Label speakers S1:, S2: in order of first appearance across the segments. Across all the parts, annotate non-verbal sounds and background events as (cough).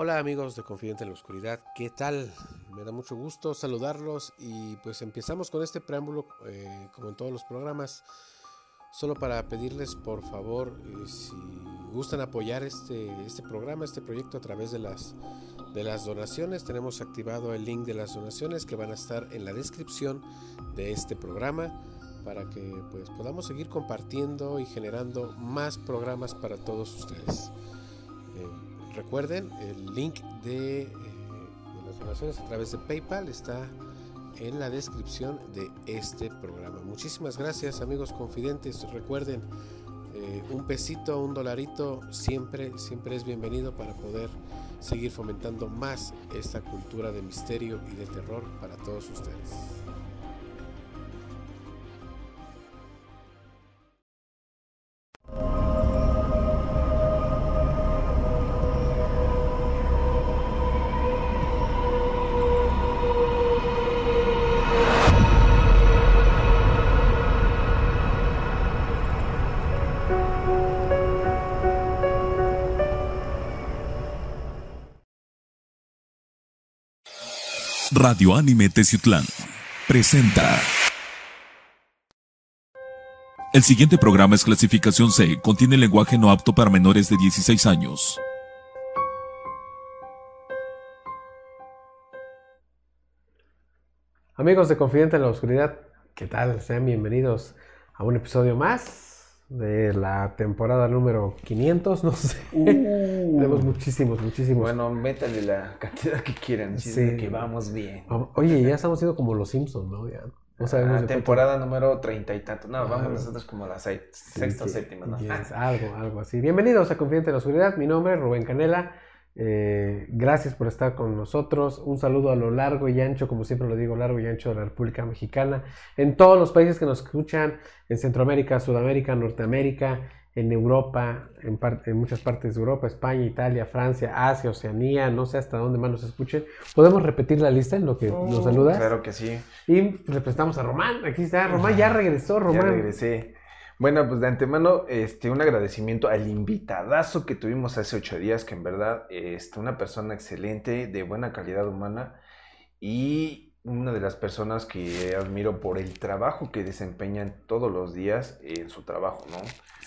S1: Hola amigos de Confidente en la Oscuridad, ¿qué tal? Me da mucho gusto saludarlos y pues empezamos con este preámbulo eh, como en todos los programas, solo para pedirles por favor eh, si gustan apoyar este, este programa, este proyecto a través de las, de las donaciones, tenemos activado el link de las donaciones que van a estar en la descripción de este programa para que pues podamos seguir compartiendo y generando más programas para todos ustedes. Recuerden, el link de, eh, de, las donaciones a través de PayPal está en la descripción de este programa. Muchísimas gracias amigos confidentes. Recuerden, eh, un pesito, un dolarito siempre, siempre es bienvenido para poder seguir fomentando más esta cultura de misterio y de terror para todos ustedes.
S2: Radio Anime Teciutlán presenta. El siguiente programa es clasificación C, contiene lenguaje no apto para menores de 16 años.
S1: Amigos de Confidente en la Oscuridad, ¿qué tal? Sean bienvenidos a un episodio más de la temporada número 500, no sé. Uh. Tenemos muchísimos, muchísimos.
S3: Bueno, métale la cantidad que quieran, sí. que vamos bien.
S1: Oye, ya estamos siendo como los Simpsons, ¿no? Ya.
S3: No sabemos. temporada número treinta y tanto. No, vamos nosotros como la sexta o séptima, ¿no? (laughs)
S1: algo, algo así. Bienvenidos a Confidente en la Oscuridad. Mi nombre es Rubén Canela. Eh, gracias por estar con nosotros. Un saludo a lo largo y ancho, como siempre lo digo, largo y ancho de la República Mexicana. En todos los países que nos escuchan, en Centroamérica, Sudamérica, Norteamérica, en Europa, en, en, muchas partes de Europa, España, Italia, Francia, Asia, Oceanía, no sé hasta dónde más nos escuchen. ¿Podemos repetir la lista en lo que nos saludas?
S3: Claro que sí.
S1: Y representamos a Román. Aquí está, Román ya regresó, Román.
S3: Ya regresé. Bueno, pues de antemano, este, un agradecimiento al invitadazo que tuvimos hace ocho días, que en verdad, este, una persona excelente, de buena calidad humana y una de las personas que admiro por el trabajo que desempeñan todos los días en su trabajo, ¿no?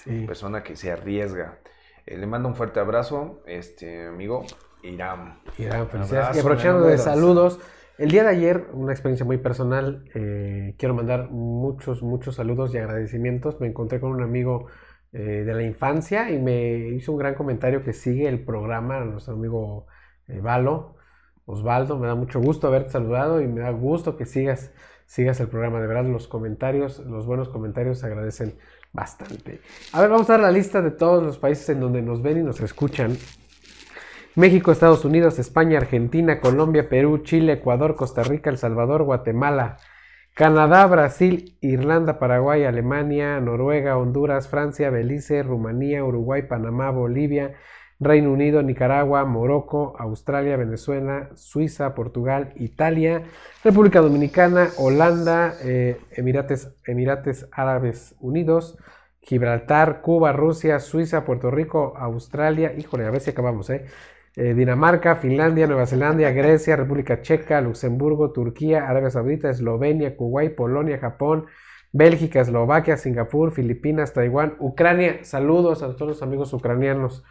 S3: Sí. Persona que se arriesga. Eh, le mando un fuerte abrazo, este amigo Irán.
S1: Irán, felicidades. y aprovechando de saludos. El día de ayer, una experiencia muy personal, eh, quiero mandar muchos, muchos saludos y agradecimientos. Me encontré con un amigo eh, de la infancia y me hizo un gran comentario que sigue el programa, nuestro amigo eh, Valo, Osvaldo. Me da mucho gusto haberte saludado y me da gusto que sigas, sigas el programa. De verdad, los comentarios, los buenos comentarios se agradecen bastante. A ver, vamos a dar la lista de todos los países en donde nos ven y nos escuchan. México, Estados Unidos, España, Argentina, Colombia, Perú, Chile, Ecuador, Costa Rica, El Salvador, Guatemala, Canadá, Brasil, Irlanda, Paraguay, Alemania, Noruega, Honduras, Francia, Belice, Rumanía, Uruguay, Panamá, Bolivia, Reino Unido, Nicaragua, Morocco, Australia, Venezuela, Suiza, Portugal, Italia, República Dominicana, Holanda, eh, Emirates, Emirates Árabes Unidos, Gibraltar, Cuba, Rusia, Suiza, Puerto Rico, Australia, híjole, a ver si acabamos, ¿eh? Eh, Dinamarca, Finlandia, Nueva Zelanda, Grecia, República Checa, Luxemburgo, Turquía, Arabia Saudita, Eslovenia, Kuwait, Polonia, Japón, Bélgica, Eslovaquia, Singapur, Filipinas, Taiwán, Ucrania. Saludos a todos los amigos ucranianos.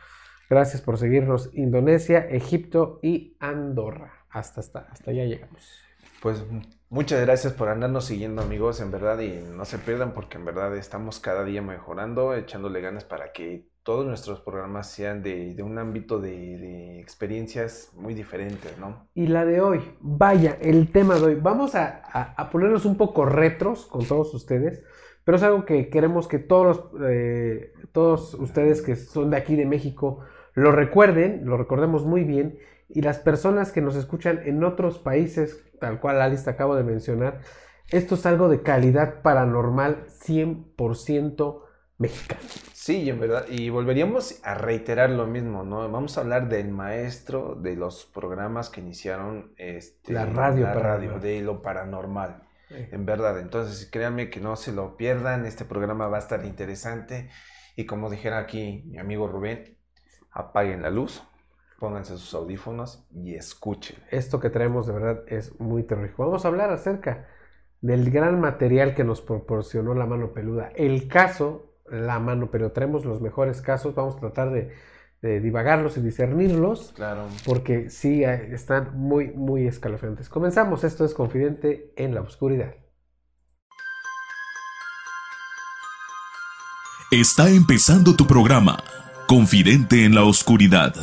S1: Gracias por seguirnos. Indonesia, Egipto y Andorra. Hasta, hasta, hasta allá llegamos.
S3: Pues muchas gracias por andarnos siguiendo amigos, en verdad, y no se pierdan porque en verdad estamos cada día mejorando, echándole ganas para que todos nuestros programas sean de, un ámbito de, experiencias muy diferentes, ¿no?
S1: Y la de hoy, vaya, el tema de hoy, vamos a, ponernos un poco retros con todos ustedes, pero es algo que queremos que todos, eh, todos ustedes que son de aquí de México lo recuerden, lo recordemos muy bien, y las personas que nos escuchan en otros países, tal cual lista acabo de mencionar, esto es algo de calidad paranormal 100% mexicano.
S3: Sí, en verdad, y volveríamos a reiterar lo mismo, ¿no? Vamos a hablar del maestro de los programas que iniciaron este,
S1: la radio,
S3: la radio de lo paranormal. En verdad, entonces créanme que no se lo pierdan, este programa va a estar interesante y como dijera aquí mi amigo Rubén, apaguen la luz, pónganse sus audífonos y escuchen.
S1: Esto que traemos de verdad es muy terrorífico. Vamos a hablar acerca del gran material que nos proporcionó la mano peluda. El caso, la mano, pero traemos los mejores casos. Vamos a tratar de, de divagarlos y discernirlos.
S3: Claro.
S1: Porque sí, eh, están muy, muy escalofriantes. Comenzamos. Esto es Confidente en la Oscuridad.
S2: Está empezando tu programa, Confidente en la Oscuridad.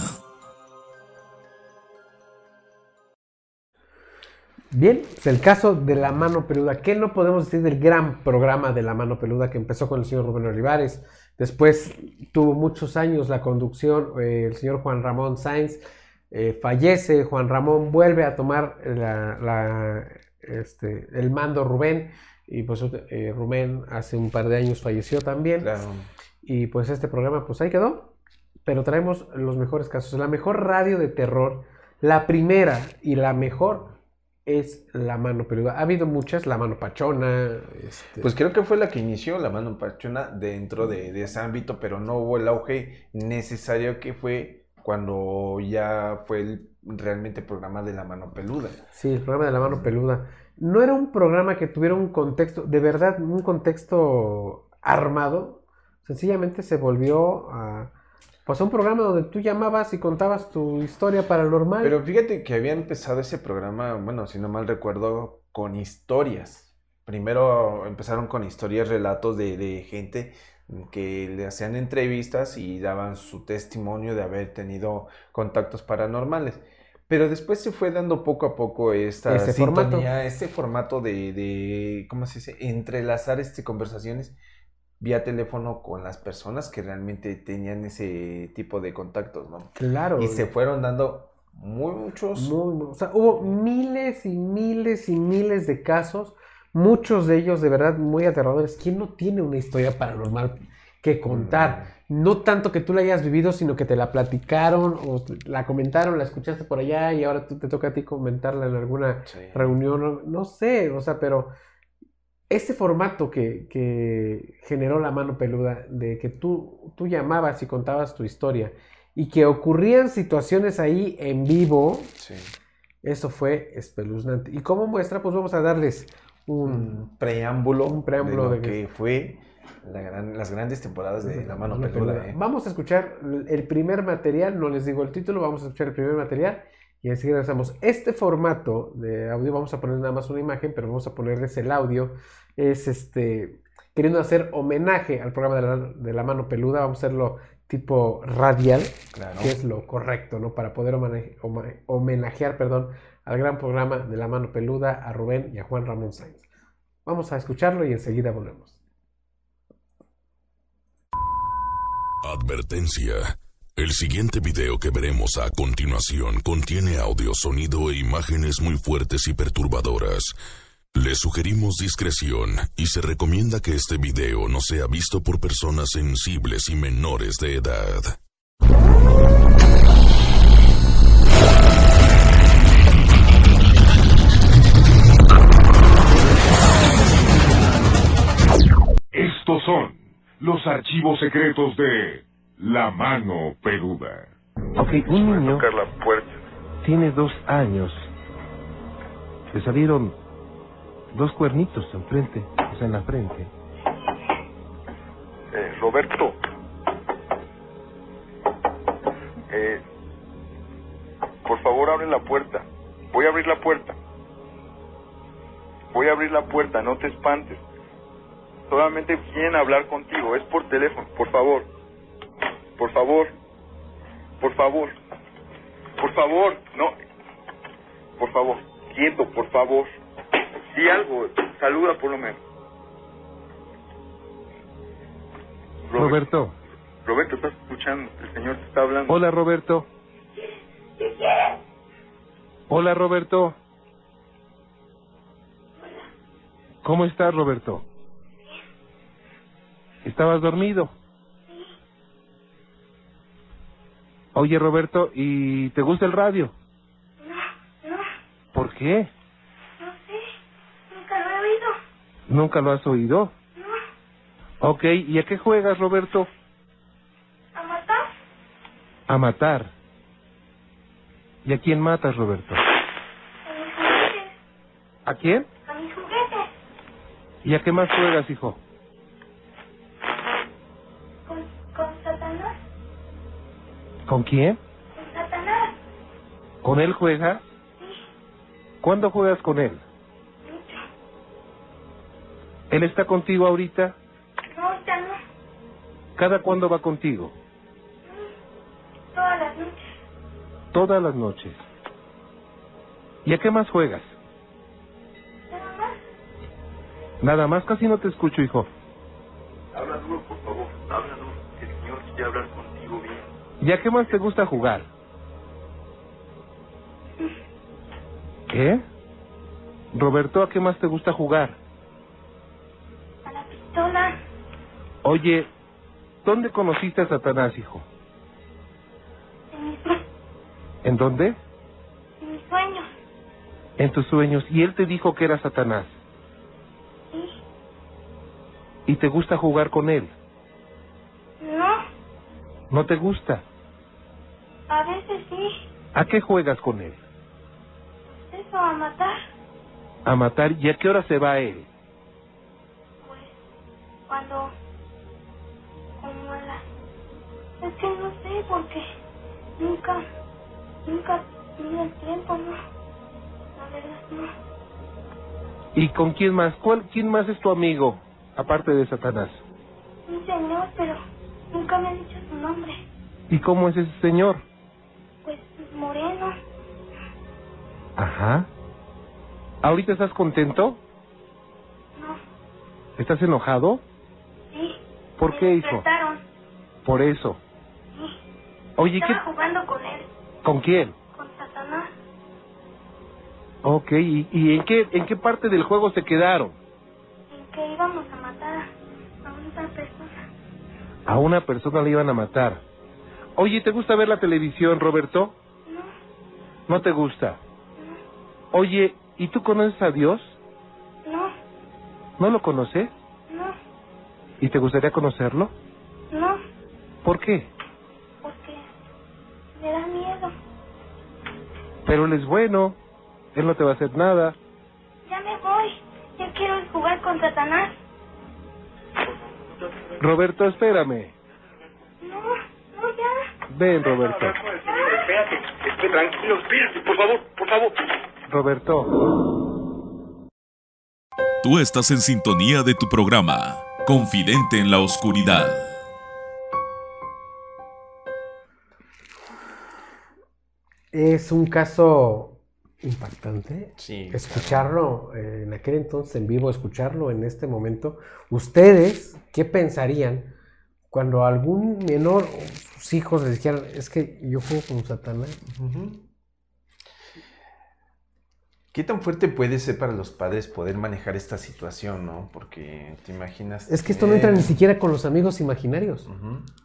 S1: Bien, es el caso de la mano peluda. ¿Qué no podemos decir del gran programa de la mano peluda que empezó con el señor Rubén Olivares? Después tuvo muchos años la conducción eh, el señor Juan Ramón Sainz. Eh, fallece, Juan Ramón vuelve a tomar este, el mando Rubén. Y pues eh, Rubén hace un par de años falleció también. Y pues este programa pues ahí quedó. Pero traemos los mejores casos. La mejor radio de terror, la primera y la mejor es la mano peluda. Ha habido muchas, la mano pachona.
S3: Este... Pues creo que fue la que inició la mano pachona dentro de, ese ámbito, pero no hubo el auge necesario que fue cuando ya fue el realmente programa de la mano peluda.
S1: Sí, el programa de la mano peluda. No era un programa que tuviera un contexto, de verdad, un contexto armado. Sencillamente se volvió a pues un programa donde tú llamabas y contabas tu historia paranormal.
S3: Pero fíjate que había empezado ese programa, bueno, si no mal recuerdo, con historias. Primero empezaron con historias, relatos de, de gente que le hacían entrevistas y daban su testimonio de haber tenido contactos paranormales. Pero después se fue dando poco a poco esta
S1: ese formato,
S3: este formato de, de, ¿cómo se dice? Entrelazar este conversaciones vía teléfono con las personas que realmente tenían ese tipo de contactos, ¿no?
S1: Claro.
S3: Y se fueron dando muchos.
S1: o sea, hubo miles y miles y miles de casos, muchos de ellos de verdad muy aterradores. ¿Quién no tiene una historia paranormal que contar? Mm. No tanto que tú la hayas vivido, sino que te la platicaron o la comentaron, la escuchaste por allá y ahora tú te toca a ti comentarla en alguna reunión, no sé, o sea, pero este formato que, generó la mano peluda, de que tú, tú llamabas y contabas tu historia y que ocurrían situaciones ahí en vivo, eso fue espeluznante. Y como muestra, pues vamos a darles un
S3: preámbulo,
S1: un preámbulo
S3: de, que, fue las grandes temporadas de La Mano, Peluda. ¿eh?
S1: Vamos a escuchar el primer material, no les digo el título, vamos a escuchar el primer material y enseguida regresamos. Este formato de audio, vamos a poner nada más una imagen, pero vamos a ponerles el audio. Es este, queriendo hacer homenaje al programa de la, mano peluda, vamos a hacerlo tipo radial, que es lo correcto, ¿no? Para poder homenajear, perdón, al gran programa de la mano peluda, a Rubén y a Juan Ramón Sainz. Vamos a escucharlo y enseguida volvemos.
S2: Advertencia. El siguiente video que veremos a continuación contiene audio, sonido e imágenes muy fuertes y perturbadoras. Le sugerimos discreción y se recomienda que este video no sea visto por personas sensibles y menores de edad.
S4: Estos son los archivos secretos de la mano peluda.
S5: Ok, un niño tiene dos años. Le salieron dos cuernitos enfrente, o sea, en la frente.
S6: Eh, Roberto. Eh, por favor, abre la puerta. Voy a abrir la puerta. Voy a abrir la puerta, no te espantes. Solamente quieren hablar contigo, es por teléfono, por favor. Por favor. Por favor. Por favor. No. Por favor. Quieto, por favor. Di algo. Saluda por lo menos.
S5: Roberto.
S6: Roberto, estás escuchando. El Señor te está hablando.
S5: Hola, Roberto. Hola, Roberto. ¿Cómo estás, Roberto? ¿Estabas dormido? Oye, Roberto, ¿y te gusta el radio?
S7: No, no.
S5: ¿Por qué?
S7: No sé, nunca lo he oído.
S5: ¿Nunca lo has oído?
S7: No.
S5: Ok, ¿y a qué juegas, Roberto?
S7: ¿A matar?
S5: A matar.
S8: ¿Y a quién matas, Roberto?
S7: A mis juguetes.
S8: ¿A quién?
S7: A mis juguetes.
S8: ¿Y a qué más juegas, hijo?
S7: ¿Con
S8: quién?
S7: Con Satanás.
S8: ¿Con él juegas?
S7: Sí.
S8: ¿Cuándo juegas con él? ¿Él está contigo ahorita?
S7: No, ahorita no.
S8: ¿Cada cuándo va contigo?
S7: Todas las noches.
S8: Todas las noches. ¿Y a qué más juegas?
S7: Nada más.
S8: Nada más, casi no te escucho, hijo. ¿Y a qué más te gusta jugar? ¿Qué? Roberto, ¿a qué más te gusta jugar?
S7: A la pistola.
S8: Oye, ¿dónde conociste a Satanás, hijo?
S7: En mis, sue-
S8: ¿En dónde?
S7: en mis sueños.
S8: En tus sueños. Y él te dijo que era Satanás.
S7: Sí.
S8: ¿Y te gusta jugar con él?
S7: No.
S8: ¿No te gusta?
S7: A veces sí.
S8: ¿A qué juegas con él?
S7: Eso, a matar.
S8: A matar. ¿Y a qué hora se va él?
S7: Pues, cuando... Como a las... Es que no sé, porque nunca... Nunca tuve el tiempo, ¿no? La verdad, no.
S8: ¿Y con quién más? ¿Cuál, ¿Quién más es tu amigo, aparte de Satanás?
S7: Un señor, pero nunca me ha dicho su nombre.
S8: ¿Y cómo es ese señor?
S7: Moreno.
S8: Ajá. ¿Ahorita estás contento?
S7: No.
S8: ¿Estás enojado?
S7: Sí.
S8: ¿Por
S7: Me
S8: qué, hijo? Por eso.
S7: Sí.
S8: Oye, ¿qué,
S7: jugando con él,
S8: ¿con quién?
S7: con Satanás.
S8: Ok, ¿y, y en, qué, en qué parte del juego se quedaron?
S7: En que íbamos a matar a una persona.
S8: A una persona le iban a matar. Oye, ¿te gusta ver la televisión, Roberto?
S7: No,
S8: ¿No te gusta? Oye, ¿y tú conoces a Dios?
S7: no,
S8: ¿No lo conoces?
S7: no,
S8: ¿Y te gustaría conocerlo?
S7: no,
S8: ¿Por qué?
S7: porque me da miedo.
S8: Pero él es bueno. Él no te va a hacer nada.
S7: Ya me voy. Ya quiero jugar con Satanás.
S8: Roberto, espérame.
S7: No, no, ya.
S8: Ven, Roberto.
S6: Espérate, tranquilo, espérate, por favor, por favor.
S8: Roberto.
S9: Tú estás en sintonía de tu programa, Confidente en la Oscuridad.
S1: Es un caso impactante.
S3: Sí,
S1: Escucharlo eh, en aquel entonces en vivo, escucharlo en este momento. ¿Ustedes qué pensarían cuando algún menor o sus hijos les dijeran, es que yo juego con Satanás?
S3: ¿Qué tan fuerte puede ser para los padres poder manejar esta situación, no? Porque te imaginas.
S1: Es que esto no entra ni siquiera con los amigos imaginarios.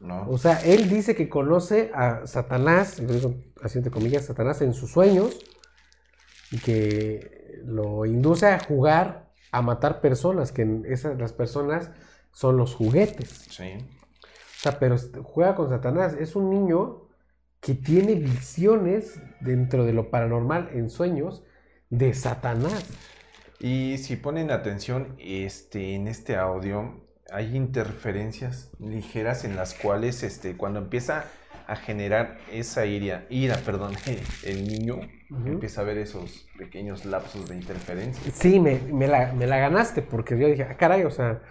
S3: No.
S1: O sea, él dice que conoce a Satanás, lo digo así entre comillas, Satanás en sus sueños, y que lo induce a jugar a matar personas, que esas, las personas son los juguetes.
S3: Sí.
S1: O sea, pero est- juega con Satanás. Es un niño que tiene visiones dentro de lo paranormal en sueños de Satanás.
S3: Y si ponen atención, este, en este audio hay interferencias ligeras en las cuales este, cuando empieza a generar esa ira, ira perdón, (laughs) el niño empieza a ver esos pequeños lapsos de interferencia.
S1: Sí, me, me la, me la ganaste, porque yo dije, ah, caray, o sea,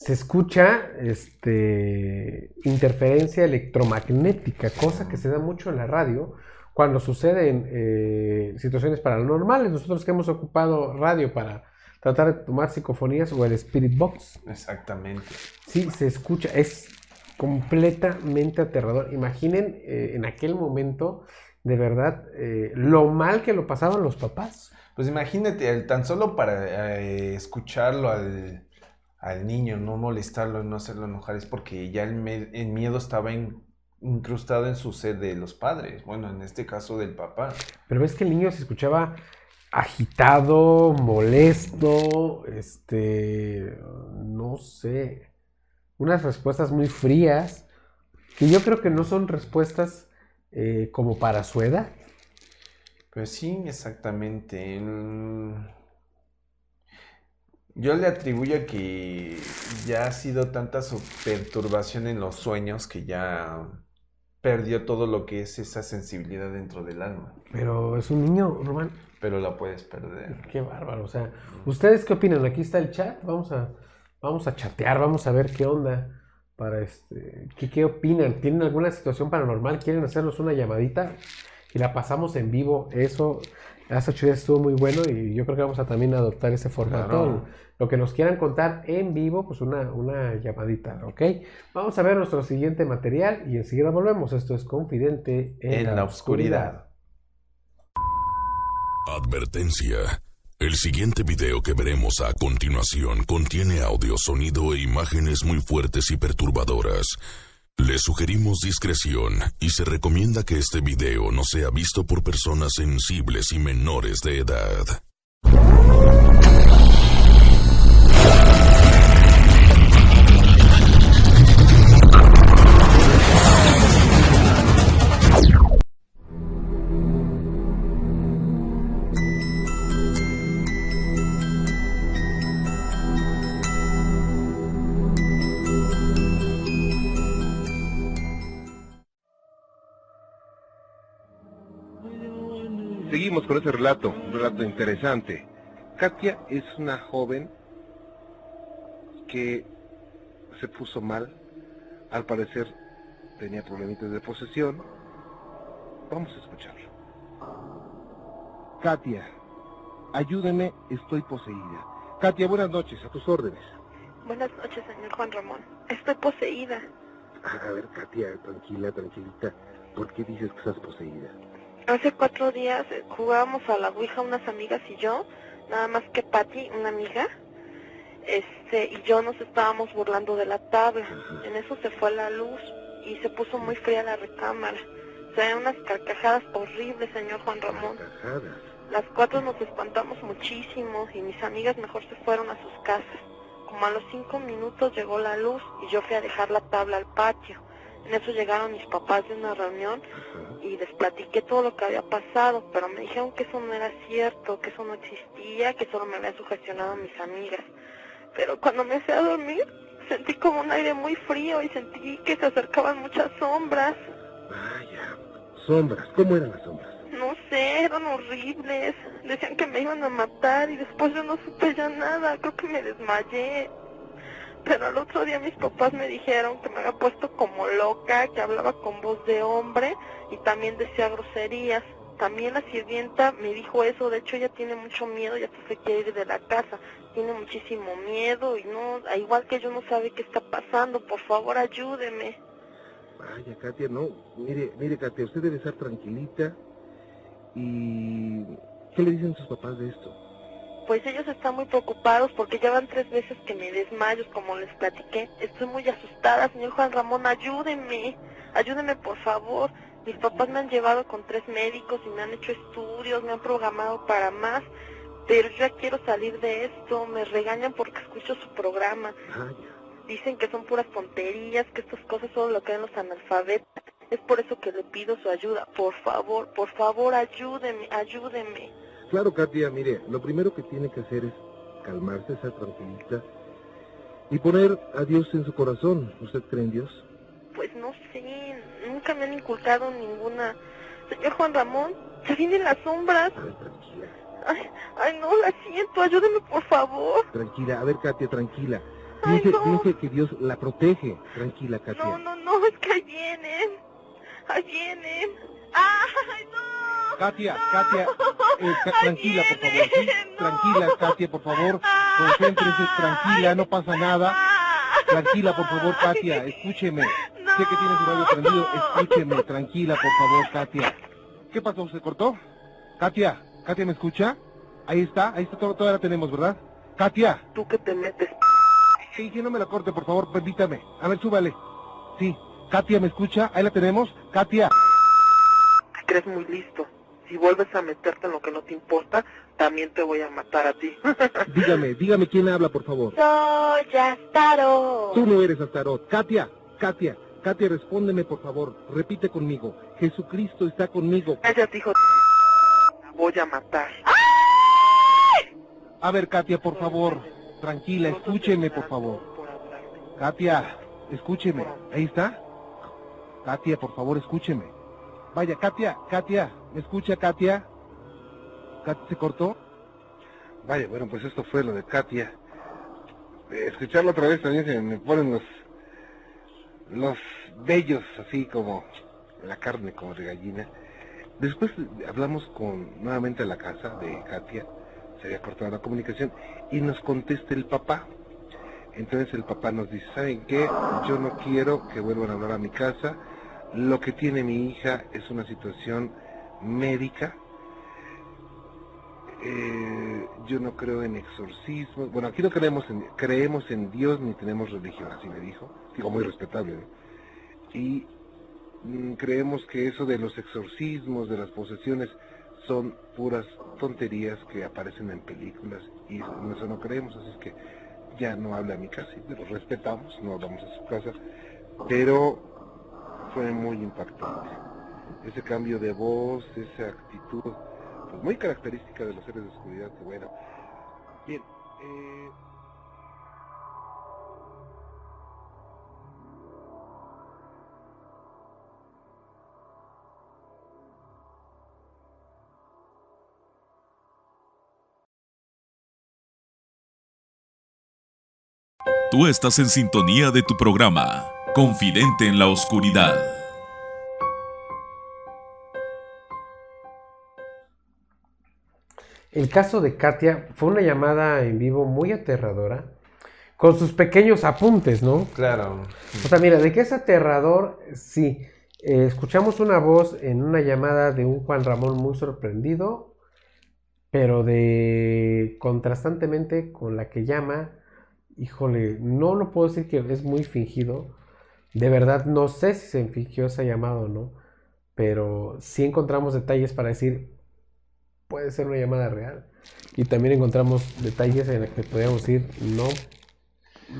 S1: se escucha este, interferencia electromagnética, cosa que se da mucho en la radio cuando suceden eh, situaciones paranormales. Nosotros que hemos ocupado radio para tratar de tomar psicofonías o el Spirit Box,
S3: Exactamente.
S1: sí, se escucha, es completamente aterrador. Imaginen eh, en aquel momento, de verdad, eh, lo mal que lo pasaban los papás.
S3: Pues imagínate, el- tan solo para eh, escucharlo al, al niño, no molestarlo, no hacerlo enojar, es porque ya el, miedo estaba in- incrustado en su ser de los padres, bueno, en este caso del papá.
S1: Pero ves que el niño se escuchaba agitado, molesto, este, no sé, unas respuestas muy frías, que yo creo que no son respuestas eh, como para su edad.
S3: Pues sí, exactamente. Yo le atribuyo que ya ha sido tanta su perturbación en los sueños que ya perdió todo lo que es esa sensibilidad dentro del alma.
S1: Pero es un niño, Román.
S3: Pero la puedes perder.
S1: Qué bárbaro. O sea, ¿ustedes qué opinan? Aquí está el chat. Vamos a, vamos a chatear, vamos a ver qué onda. Para este, ¿qué, ¿Qué opinan? ¿Tienen alguna situación paranormal? ¿Quieren hacernos una llamadita? Y la pasamos en vivo. Eso hace ocho días estuvo muy bueno y yo creo que vamos a también adoptar ese formato. Lo que nos quieran contar en vivo, pues una, una llamadita, ¿ok? Vamos a ver nuestro siguiente material y enseguida volvemos. Esto es Confidente en, la, oscuridad.
S2: Advertencia. El siguiente video que veremos a continuación contiene audio, sonido e imágenes muy fuertes y perturbadoras. Le sugerimos discreción y se recomienda que este video no sea visto por personas sensibles y menores de edad.
S5: Seguimos con ese relato, un relato interesante. Katia es una joven que se puso mal, al parecer tenía problemitas de posesión. Vamos a escucharlo. Katia, ayúdeme, estoy poseída. Katia, buenas noches, a tus órdenes.
S10: Buenas noches, señor Juan Ramón. Estoy poseída.
S5: A ver, Katia, tranquila, tranquilita. ¿Por qué dices que estás poseída?
S10: Hace cuatro días eh, jugábamos a la Ouija unas amigas y yo, nada más que Patty, una amiga, este, y yo nos estábamos burlando de la tabla. En eso se fue la luz y se puso muy fría la recámara. Se ven unas carcajadas horribles, señor Juan Ramón. Las cuatro nos espantamos muchísimo y mis amigas mejor se fueron a sus casas. Como a los cinco minutos llegó la luz y yo fui a dejar la tabla al patio. En eso llegaron mis papás de una reunión y les platiqué todo lo que había pasado, pero me dijeron que eso no era cierto, que eso no existía, que solo me habían sugestionado mis amigas. Pero cuando me fui a dormir, sentí como un aire muy frío y sentí que se acercaban muchas sombras.
S5: Vaya, sombras, ¿cómo eran las sombras?
S10: No sé, eran horribles. Decían que me iban a matar y después yo no supe ya nada, creo que me desmayé. Pero al otro día mis papás me dijeron que me había puesto como loca, que hablaba con voz de hombre y también decía groserías. También la sirvienta me dijo eso, de hecho ella tiene mucho miedo, ya se quiere ir de la casa, tiene muchísimo miedo y no, igual que yo no sabe qué está pasando, por favor ayúdeme.
S5: Vaya, Katia, no, mire, mire, Katia, usted debe estar tranquilita y... ¿Qué le dicen sus papás de esto?
S10: Pues ellos están muy preocupados porque ya van tres veces que me desmayo, como les platiqué. Estoy muy asustada, señor Juan Ramón, ayúdeme, ayúdeme por favor. Mis papás me han llevado con tres médicos y me han hecho estudios, me han programado para más, pero yo ya quiero salir de esto. Me regañan porque escucho su programa. Dicen que son puras tonterías, que estas cosas solo lo creen los analfabetos. Es por eso que le pido su ayuda. Por favor, por favor, ayúdeme, ayúdeme.
S5: Claro, Katia, mire, lo primero que tiene que hacer es calmarse, ser tranquilita y poner a Dios en su corazón. ¿Usted cree en Dios?
S10: Pues no sé, nunca me han inculcado ninguna. Señor Juan Ramón, se vienen las sombras.
S5: Ay, tranquila.
S10: Ay, ay, no, la siento, ayúdeme por favor.
S5: Tranquila, a ver, Katia, tranquila. Dice, que Dios la protege. Tranquila, Katia.
S10: No, no, no, es que ahí vienen. Ahí vienen. ¡Ay, no!
S5: Katia, Katia, eh, (laughs) tranquila, por favor. ¿sí? Tranquila, Katia, por favor. Concéntrese, tranquila, no pasa nada. Tranquila, por favor, Katia, escúcheme. Sé que tienes el radio prendido, escúcheme, tranquila, por favor, Katia. ¿Qué pasó? ¿Se cortó? Katia, Katia, ¿me escucha? Ahí está, ahí está, todavía la tenemos, ¿verdad? Katia.
S10: ¿Tú qué te metes?
S5: Sí, sí, no me la corte, por favor, permítame. A ver, súbale. Sí, Katia, ¿me escucha? Ahí la tenemos. Katia.
S10: Crees muy listo. Si vuelves a meterte en lo que no te importa, también te voy a matar a ti. (laughs)
S5: dígame, dígame quién habla, por favor.
S10: Soy Astarot.
S5: Tú no eres Astarot. Katia, Katia, Katia, respóndeme, por favor. Repite conmigo. Jesucristo está conmigo.
S10: Cállate, hijo voy a matar.
S5: A ver, Katia, por favor. Tranquila, escúcheme, por favor. Katia, escúcheme. Ahí está. Katia, por favor, escúcheme. Vaya, Katia, Katia, ¿me escucha, Katia? ¿Katia se cortó? Vaya, bueno, pues esto fue lo de Katia. Escucharlo otra vez también se me ponen los, los bellos, así como la carne, como de gallina. Después hablamos con nuevamente a la casa de Katia, se había cortado la comunicación, y nos contesta el papá. Entonces el papá nos dice, ¿saben qué? Yo no quiero que vuelvan a hablar a mi casa. Lo que tiene mi hija es una situación médica. Eh, yo no creo en exorcismo. Bueno, aquí no creemos en, creemos en Dios ni tenemos religión, así me dijo. Digo, muy respetable. Y mm, creemos que eso de los exorcismos, de las posesiones, son puras tonterías que aparecen en películas y en eso no creemos, así es que ya no habla a mi casa, lo respetamos, no hablamos a su casa, pero fue muy impactante. Ese cambio de voz, esa actitud, pues muy característica de los seres de oscuridad, que bueno. Bien, eh,
S9: Tú estás en sintonía de tu programa, Confidente en la Oscuridad.
S1: El caso de Katia fue una llamada en vivo muy aterradora, con sus pequeños apuntes, ¿no?
S3: Claro.
S1: O sea, mira, de que es aterrador, sí. Eh, escuchamos una voz en una llamada de un Juan Ramón muy sorprendido, pero de contrastantemente con la que llama, híjole, no lo puedo decir que es muy fingido. De verdad, no sé si se fingió esa llamada o no, pero sí encontramos detalles para decir, puede ser una llamada real. Y también encontramos detalles en los que podríamos decir, no,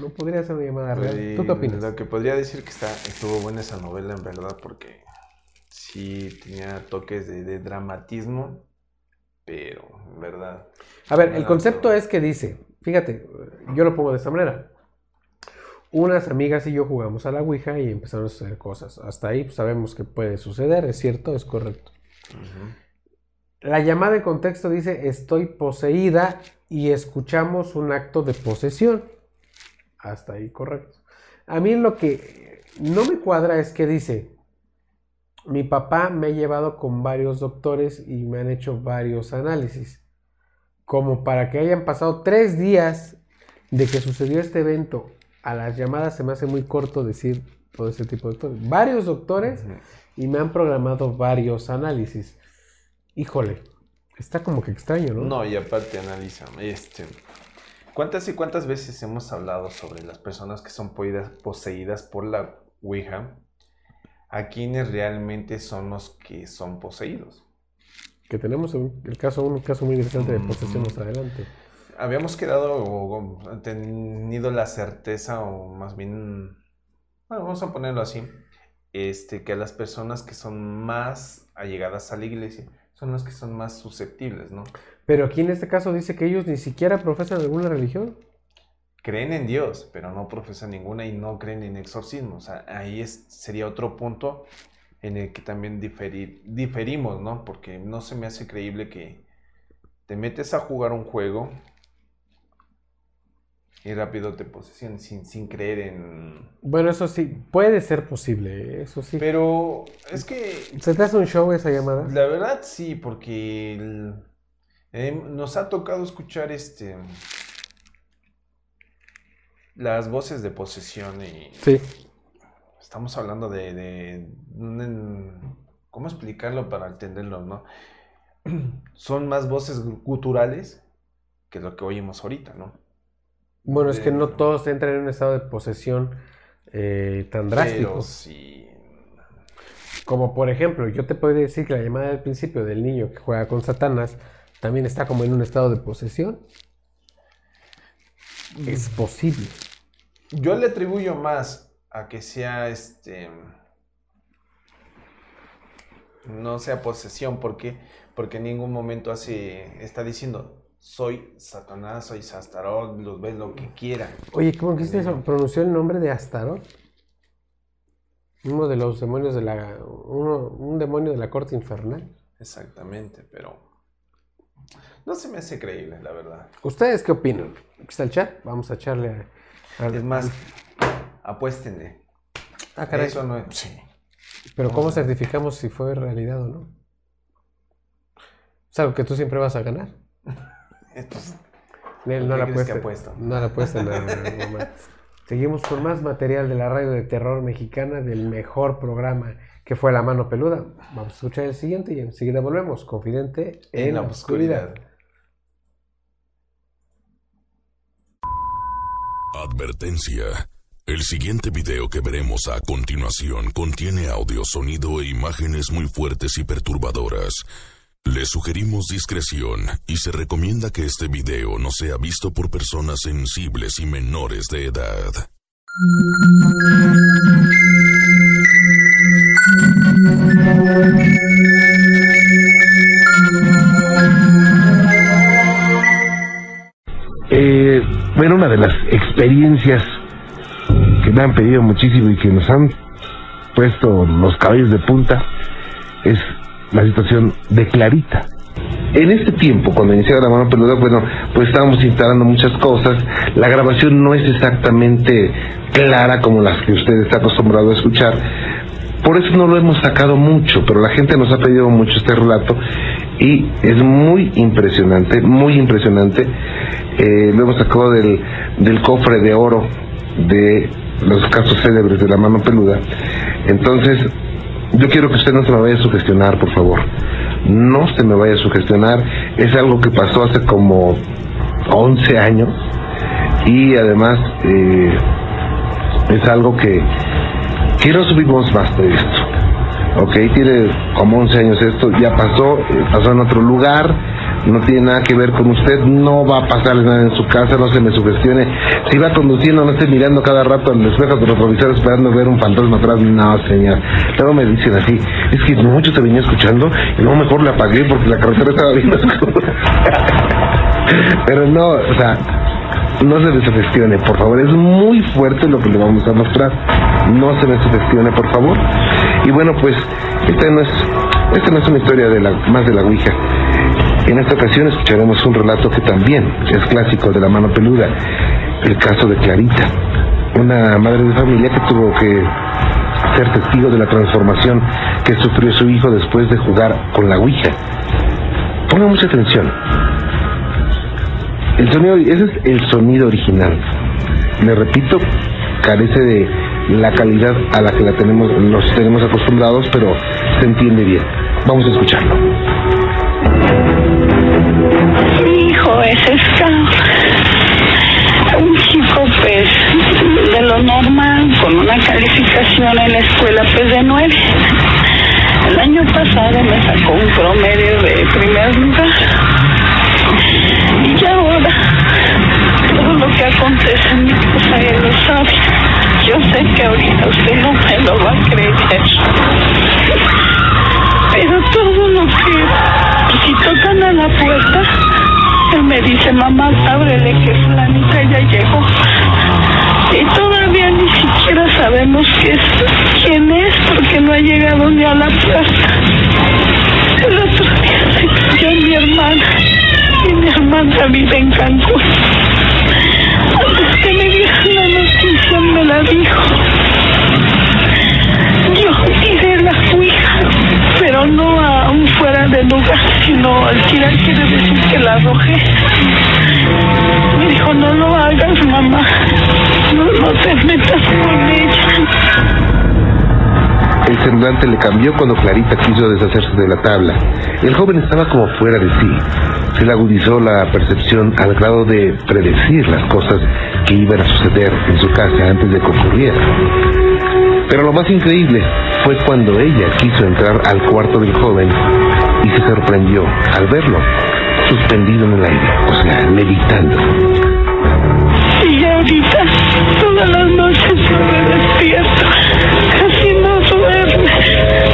S1: no podría ser una llamada real. ¿Tú qué opinas?
S3: Lo que podría decir que está, estuvo buena esa novela en verdad, porque sí tenía toques de, de dramatismo, pero en verdad.
S1: A ver, el concepto es que dice, fíjate, yo lo pongo de esta manera. Unas amigas y yo jugamos a la Ouija y empezaron a suceder cosas. Hasta ahí pues, sabemos que puede suceder, es cierto, es correcto. La llamada en contexto dice estoy poseída y escuchamos un acto de posesión. Hasta ahí, correcto. A mí lo que no me cuadra es que dice, mi papá me ha llevado con varios doctores y me han hecho varios análisis. Como para que hayan pasado tres días de que sucedió este evento a las llamadas se me hace muy corto decir todo ese tipo de doctores. Varios doctores y me han programado varios análisis. Híjole, está como que extraño, ¿no?
S3: No, y aparte analiza, este, ¿cuántas y cuántas veces hemos hablado sobre las personas que son poseídas, por la Ouija? A quienes realmente son los que son poseídos.
S1: Que tenemos un- el caso, un caso muy interesante de posesión más adelante.
S3: Habíamos quedado o, o tenido la certeza, o más bien, bueno, vamos a ponerlo así, este, que a las personas que son más allegadas a la iglesia son las que son más susceptibles, ¿no?
S1: Pero aquí en este caso dice que ellos ni siquiera profesan alguna religión.
S3: Creen en Dios, pero no profesan ninguna y no creen en exorcismo. O sea, ahí es, sería otro punto en el que también diferi- diferimos, ¿no? Porque no se me hace creíble que te metes a jugar un juego y rápido te posesiones sin, sin creer en...
S1: Bueno, eso sí, puede ser posible, eso sí.
S3: Pero es que
S1: ¿Se te hace un show esa llamada?
S3: la verdad sí, porque el- eh, nos ha tocado escuchar este las voces de posesión y
S1: Sí.
S3: estamos hablando de, de un- ¿cómo explicarlo para entenderlo, no? (clears throat) Son más voces guturales que lo que oímos ahorita, ¿no?
S1: Bueno, es que no todos entran en un estado de posesión eh, tan drástico.
S3: Pero sí.
S1: Como por ejemplo, yo te puedo decir que la llamada del principio del niño que juega con Satanás también está como en un estado de posesión. Es posible.
S3: Yo le atribuyo más a que sea este. no sea posesión, porque porque en ningún momento hace está diciendo soy Satanás, soy Astarot, los ves lo que quieran.
S1: Oye, ¿cómo que eso? ¿Pronunció el nombre de Astarot? Uno de los demonios de la. Uno, un demonio de la corte infernal.
S3: Exactamente, pero. No se me hace creíble, la verdad.
S1: ¿Ustedes qué opinan? Aquí está el chat. Vamos a echarle
S3: a. es más, apuéstenle.
S1: Ah, caray.
S3: Eso no es. Sí.
S1: Pero ¿cómo certificamos si fue realidad o no? Es algo que tú siempre vas a ganar. (laughs) no la apuesta. No la apuesta nada, Seguimos con más material de la radio de terror mexicana del mejor programa que fue La Mano Peluda. Vamos a escuchar el siguiente y enseguida volvemos. Confidente en, la oscuridad.
S2: Advertencia. El siguiente video que veremos a continuación contiene audio, sonido e imágenes muy fuertes y perturbadoras. Le sugerimos discreción y se recomienda que este video no sea visto por personas sensibles y menores de edad.
S11: Eh, bueno, una de las experiencias que me han pedido muchísimo y que nos han puesto los cabellos de punta es la situación de Clarita. En este tiempo, cuando iniciaba la mano peluda, bueno, pues estábamos instalando muchas cosas. La grabación no es exactamente clara como las que usted está acostumbrado a escuchar. Por eso no lo hemos sacado mucho, pero la gente nos ha pedido mucho este relato y es muy impresionante, muy impresionante. Eh, lo hemos sacado del, del cofre de oro de los casos célebres de la mano peluda. Entonces, yo quiero que usted no se me vaya a sugestionar, por favor. No se me vaya a sugestionar. Es algo que pasó hace como 11 años y además eh, es algo que, que no subimos más de esto. Ok, tiene como 11 años esto, ya pasó, eh, pasó en otro lugar no tiene nada que ver con usted, no va a pasarle nada en su casa, no se me sugestione. Si va conduciendo, no esté mirando cada rato al espejo de retrovisor esperando ver un fantasma atrás, no, señor. Luego me dicen así, es que mucho te venía escuchando y luego mejor le apagué porque la carretera estaba bien (laughs) Pero no, o sea, no se me sugestione, por favor. Es muy fuerte lo que le vamos a mostrar. No se me sugestione, por favor. Y bueno, pues, esta no es, esta no es una historia más de la Ouija. En esta ocasión escucharemos un relato que también es clásico de la mano peluda, el caso de Clarita, una madre de familia que tuvo que ser testigo de la transformación que sufrió su hijo después de jugar con la Ouija. Ponga mucha atención. El sonido, ese es el sonido original. Le repito, carece de la calidad a la que la tenemos, nos tenemos acostumbrados, pero se entiende bien. Vamos a escucharlo.
S12: Mi hijo es esclavo. Un chico pues de lo normal, con una calificación en la escuela pues de nueve. El año pasado me sacó un promedio de primer lugar. Y ahora, todo lo que acontece en mi casa él lo sabe. Yo sé que ahorita usted no me lo va a creer. Pero todo lo que si tocan a la puerta, él me dice, mamá, ábrele que Flanita ya llegó. Y todavía ni siquiera sabemos quién es, porque no ha llegado ni a la puerta. El otro día cayó mi hermana, y mi hermana vive en Cancún. Antes que me dieran la noticia, me la dijo. Yo tiré la cuija, pero no aún fuera de lugar, sino al tirar quiere decir que la arrojé. Me dijo, no lo hagas, mamá, no, no te metas con ella.
S11: El semblante le cambió cuando Clarita quiso deshacerse de la tabla. El joven estaba como fuera de sí. Se le agudizó la percepción al grado de predecir las cosas que iban a suceder en su casa antes de que ocurrieran. Pero lo más increíble fue cuando ella quiso entrar al cuarto del joven y se sorprendió al verlo suspendido en el aire, o sea, meditando.
S12: Y ahorita, todas las noches me despierto, casi no duerme,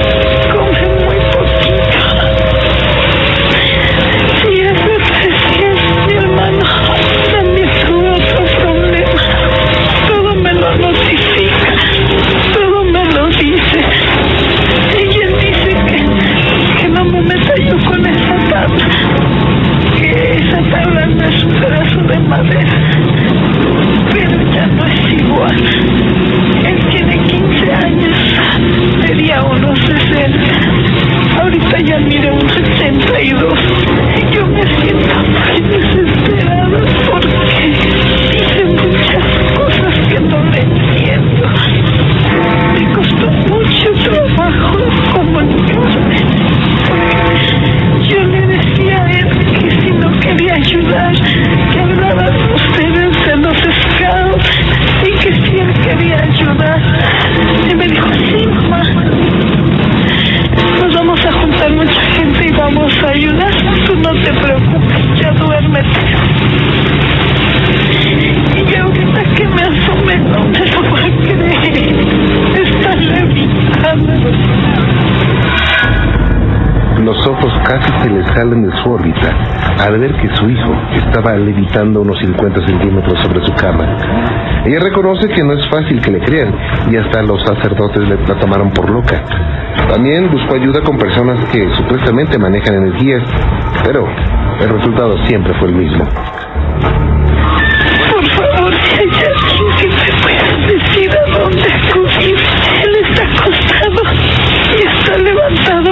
S11: Los ojos casi se le salen de su órbita al ver que su hijo estaba levitando unos 50 centímetros sobre su cama. Ella reconoce que no es fácil que le crean y hasta los sacerdotes la tomaron por loca. También buscó ayuda con personas que supuestamente manejan energías, pero el resultado siempre fue el mismo.
S12: Por favor, si hay alguien que me pueda decir a dónde acudir.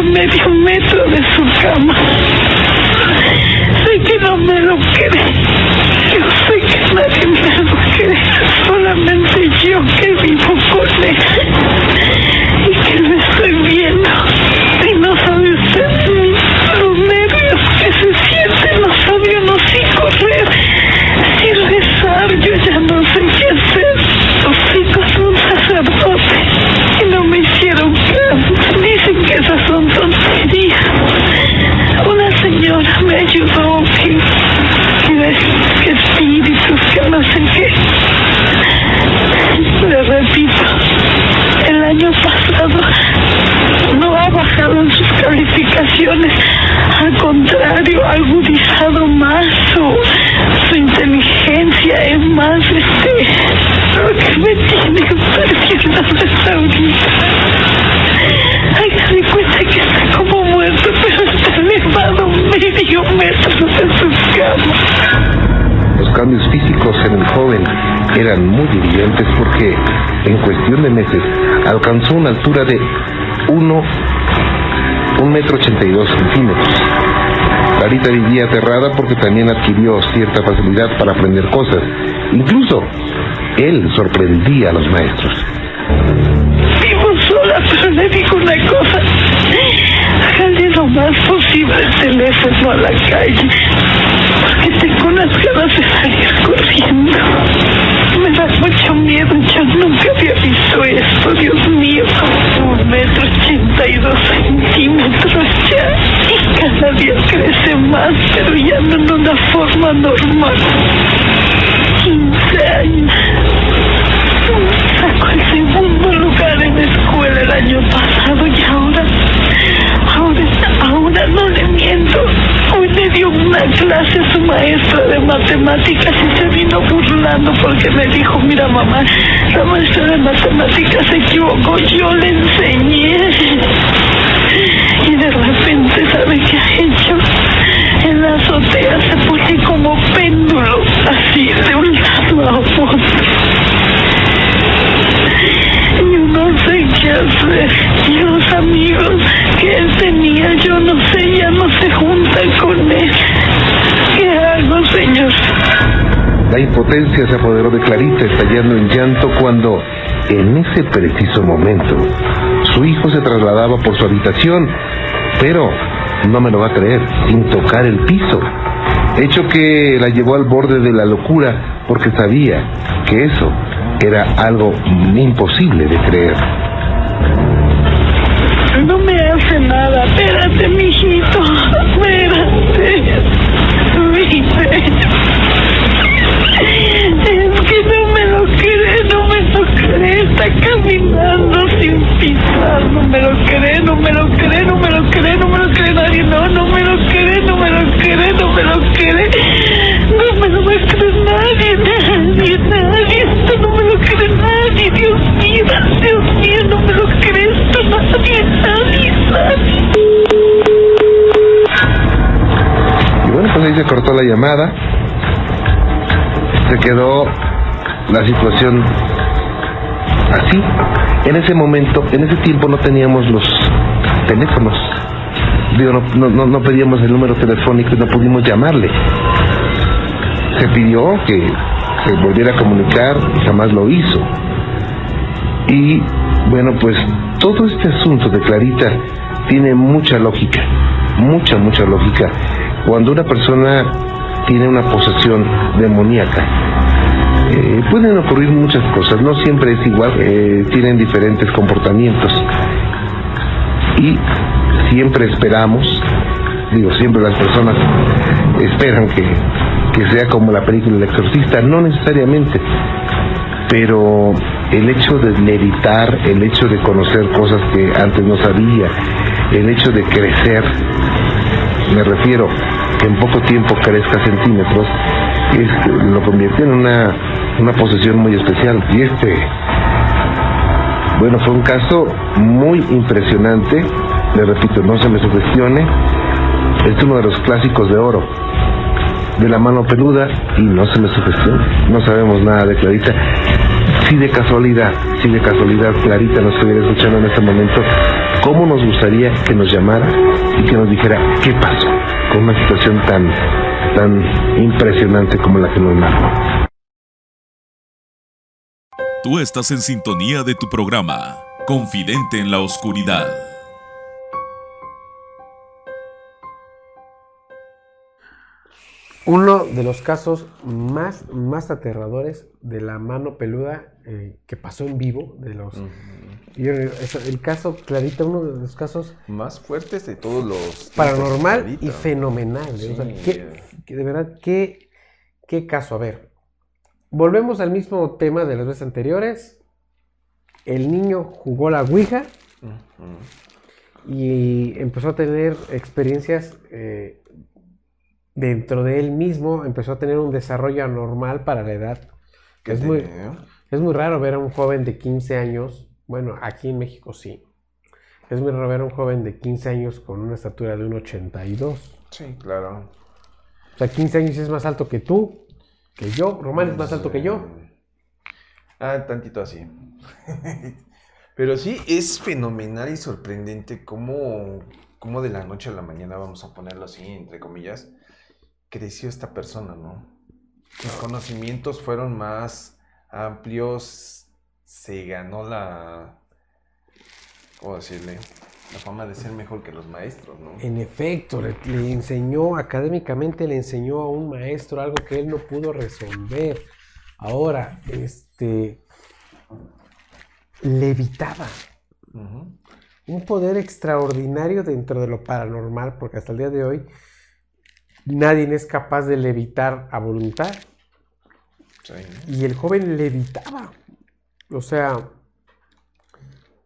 S12: Medio metro de su cama. Sé que no me lo cree. Yo sé que nadie me lo cree. Solamente yo que vivo con él. Y que lo estoy viendo. Y no sabe usted los nervios que se sienten. No sabe si correr, si rezar. Yo ya no sé Una señora
S11: alcanzó una altura de 1 un metro ochenta y dos centímetros. Clarita vivía aterrada porque también adquirió cierta facilidad para aprender cosas. Incluso él sorprendía a los maestros.
S12: Vivo sola, pero le digo una cosa. Jale lo más posible el teléfono a la calle. Porque tengo unas ganas de salir corriendo. Me da mucho miedo. Yo nunca había visto esto, Dios mío. Un metro ochenta y dos centímetros ya. Y cada día crece más, pero ya no en una forma normal. 15 años. Sacó el segundo lugar en la escuela el año pasado y ahora, ahora, ahora no le miento. Hoy le dio una clase a su maestra de matemáticas y se vino burlando porque me dijo, mira mamá, la maestra de matemáticas se equivocó, yo le enseñé. Y de repente, ¿sabe qué ha hecho? En la azotea se pone como péndulo, así, de un lado a otro. No sé qué hacer. Y los amigos que él tenía, yo no sé, ya no se juntan con él. ¿Qué hago, señor?
S11: La impotencia se apoderó de Clarita, estallando en llanto cuando, en ese preciso momento, su hijo se trasladaba por su habitación, pero, no me lo va a creer, sin tocar el piso. Hecho que la llevó al borde de la locura porque sabía que eso era algo imposible de creer.
S12: No me hace nada. Espérate, mijito. Espérate. Viste. Es
S11: la llamada. Se quedó la situación así. En ese momento, en ese tiempo no teníamos los teléfonos. Digo, no, no, no pedíamos el número telefónico y no pudimos llamarle. Se pidió que se volviera a comunicar y jamás lo hizo. Y bueno, pues todo este asunto de Clarita tiene mucha lógica, mucha, mucha lógica. Cuando una persona tiene una posesión demoníaca, eh, pueden ocurrir muchas cosas, no siempre es igual, eh, tienen diferentes comportamientos. Y siempre esperamos, digo, siempre las personas esperan que, que sea como la película El Exorcista, no necesariamente, pero el hecho de meditar, el hecho de conocer cosas que antes no sabía, el hecho de crecer, me refiero que en poco tiempo crezca centímetros, es, lo convierte en una, una posesión muy especial. Y este, bueno, fue un caso muy impresionante, le repito, no se me sugestione, es uno de los clásicos de oro de la mano peluda y no se me sugestione, no sabemos nada de Clarita. Si de casualidad, si de casualidad Clarita nos estuviera escuchando en este momento, ¿cómo nos gustaría que nos llamara y que nos dijera qué pasó con una situación tan, tan impresionante como la que nos narró?
S9: Tú estás en sintonía de tu programa, Confidente en la Oscuridad.
S1: Uno de los casos más, más aterradores de la mano peluda eh, que pasó en vivo, de los... y el, el caso Clarita, uno de los casos...
S3: Más fuertes de todos los...
S1: Paranormal y fenomenal.
S3: Sí.
S1: o sea, qué- qué- de verdad, qué, qué caso. A ver, volvemos al mismo tema de las veces anteriores. El niño jugó la Ouija y empezó a tener experiencias eh, dentro de él mismo, empezó a tener un desarrollo anormal para la edad.
S3: ¿Qué
S1: Es muy, es muy raro ver a un joven de 15 años, bueno, aquí en México sí. Es muy raro ver a un joven de 15 años con una estatura de un 82.
S3: Sí, claro.
S1: O sea, 15 años es más alto que tú, que yo. Román es más alto que yo.
S3: Ah, tantito así. (laughs) Pero sí, es fenomenal y sorprendente cómo, cómo de la noche a la mañana, vamos a ponerlo así, entre comillas, creció esta persona, ¿no? Sus conocimientos fueron más amplios, se ganó la, ¿cómo decirle? La fama de ser mejor que los maestros, ¿no?
S1: En efecto, le, le enseñó, académicamente le enseñó a un maestro algo que él no pudo resolver. Ahora, este, levitaba. Un poder extraordinario dentro de lo paranormal, porque hasta el día de hoy nadie es capaz de levitar a voluntad.
S3: Sí.
S1: Y el joven levitaba. O sea,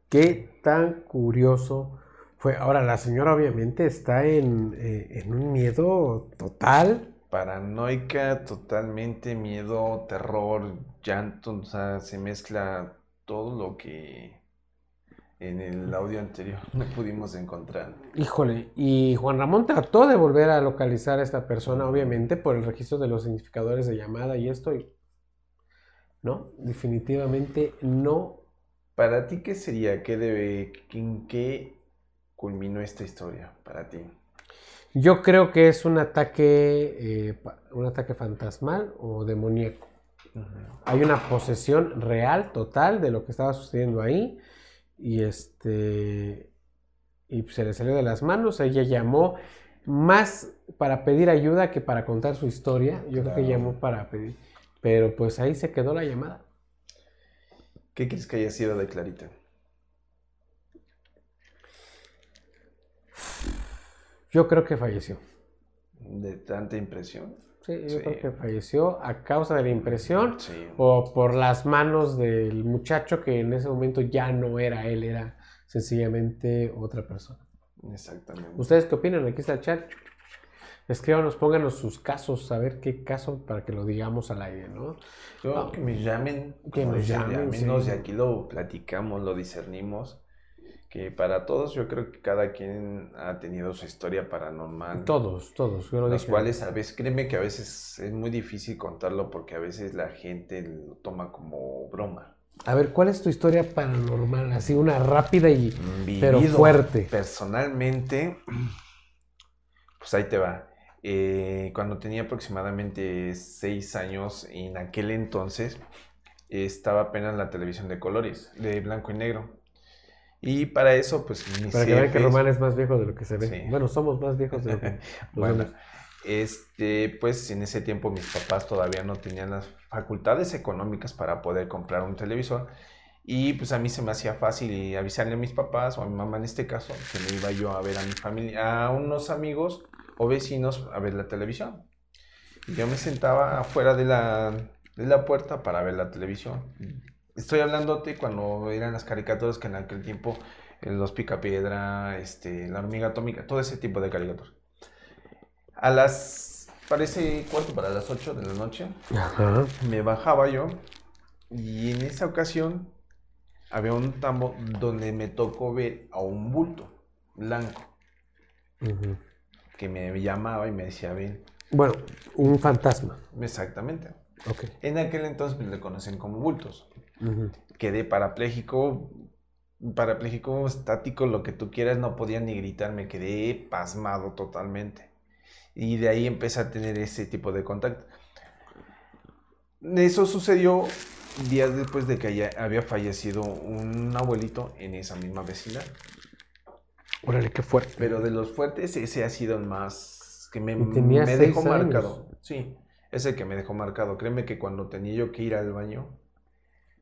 S1: qué tan curioso fue. Ahora, la señora obviamente está en, eh, en un miedo total.
S3: Paranoica, totalmente miedo, terror, llanto, o sea, se mezcla todo lo que en el audio anterior (laughs) no pudimos encontrar.
S1: Híjole, y Juan Ramón trató de volver a localizar a esta persona, obviamente, por el registro de los significadores de llamada y esto. y- No, definitivamente no.
S3: Para ti, ¿qué sería? ¿Qué debe, en qué culminó esta historia para ti?
S1: Yo creo que es un ataque, eh, un ataque fantasmal o demoníaco. Hay una posesión real, total, de lo que estaba sucediendo ahí. Y este. Y se le salió de las manos. Ella llamó más para pedir ayuda que para contar su historia. Yo creo que llamó para pedir. Pero pues ahí se quedó la llamada.
S3: ¿Qué crees que haya sido de Clarita?
S1: Yo creo que falleció.
S3: ¿De tanta impresión?
S1: Sí, yo
S3: Sí.
S1: creo que falleció a causa de la impresión
S3: Sí.
S1: o por las manos del muchacho que en ese momento ya no era él, era sencillamente otra persona.
S3: Exactamente.
S1: ¿Ustedes qué opinan? Aquí está el chat. Escríbanos, pónganos sus casos, a ver qué caso para que lo digamos al aire, ¿no?
S3: Yo,
S1: Ah,
S3: que me llamen,
S1: que nos llamen,
S3: llámenos,
S1: sí.
S3: y aquí lo platicamos, lo discernimos. Que para todos, yo creo que cada quien ha tenido su historia paranormal.
S1: Todos, todos. Yo lo
S3: Los
S1: dije.
S3: cuales a veces, créeme que a veces es muy difícil contarlo porque a veces la gente lo toma como broma.
S1: A ver, ¿cuál es tu historia paranormal? Así una rápida y pero fuerte.
S3: Personalmente, pues ahí te va. Eh, cuando tenía aproximadamente seis años, en aquel entonces, estaba apenas la televisión de colores, de blanco y negro. Y para eso, pues mis
S1: Para que vean que Román es más viejo de lo que se ve.
S3: Sí.
S1: Bueno, somos más viejos de lo que (laughs)
S3: Bueno, este, pues en ese tiempo mis papás todavía no tenían las facultades económicas para poder comprar un televisor Y pues a mí se me hacía fácil avisarle a mis papás o a mi mamá en este caso que me iba yo a ver a mi familia, a unos amigos o vecinos a ver la televisión. Y yo me sentaba afuera de la, de la puerta para ver la televisión. Estoy hablándote cuando eran las caricaturas que en aquel tiempo, eh, los Picapiedra, este, la hormiga atómica, todo ese tipo de caricaturas. A las, parece cuarto para las 8 de la noche, me bajaba yo y en esa ocasión había un tambo donde me tocó ver a un bulto blanco que me llamaba y me decía, ven.
S1: Bueno, un fantasma.
S3: Exactamente. En aquel entonces pues, le conocen como bultos. Quedé parapléjico, parapléjico, estático, lo que tú quieras, no podía ni gritar, me quedé pasmado totalmente. Y de ahí empecé a tener ese tipo de contacto. Eso sucedió días después de que había fallecido un abuelito en esa misma vecindad.
S1: Órale, qué fuerte.
S3: Pero de los fuertes, ese ha sido el más que me, me dejó marcado. Sí, ese que me dejó marcado. Créeme que cuando tenía yo que ir al baño,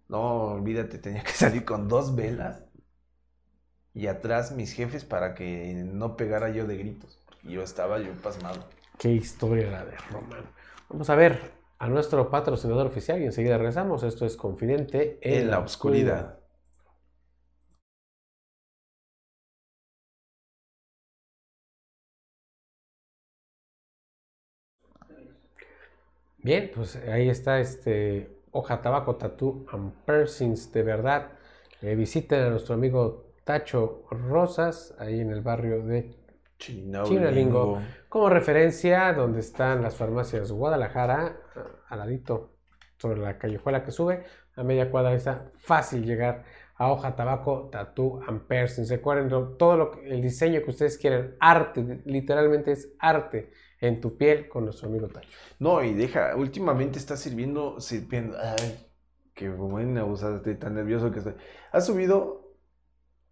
S3: no, olvídate, tenía que (laughs) salir con dos velas y atrás mis jefes para que no pegara yo de gritos. Y yo estaba yo pasmado.
S1: Qué historia la de Román. Vamos a ver a nuestro patrocinador oficial y enseguida regresamos. Esto es Confidente
S3: en, la oscuridad.
S1: Bien, pues ahí está este hoja tabaco tattoo and piercings de verdad. Eh, visiten a nuestro amigo Tacho Rosas ahí en el barrio de Chinalingo. Como referencia, donde están las farmacias Guadalajara, al ladito, sobre la callejuela que sube, a media cuadra está fácil llegar a hoja tabaco, tattoo and piercings. Recuerden todo lo el diseño que ustedes quieren, arte, literalmente es arte en tu piel con nuestro amigo Tacho.
S3: No, y deja, últimamente está sirviendo, sirviendo, ay, qué buena, o sea, estoy tan nervioso que estoy. Ha subido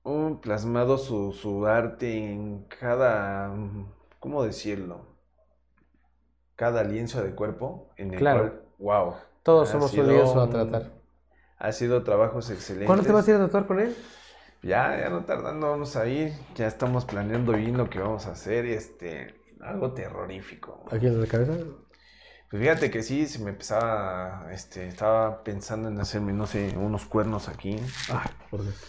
S3: un plasmado su, su arte en cada, ¿cómo decirlo? Cada lienzo de cuerpo en el
S1: claro.
S3: cual, wow.
S1: Todos somos un lienzo a tratar.
S3: Ha sido trabajos excelentes.
S1: ¿Cuándo te vas a ir a tatuar con él?
S3: Ya, ya no tardando, vamos a ir. Ya estamos planeando bien lo que vamos a hacer. Este, algo terrorífico.
S1: ¿Aquí en la cabeza?
S3: Pues fíjate que sí, se me empezaba, este, estaba pensando en hacerme, no sé, unos cuernos aquí.
S1: Ay, por Dios.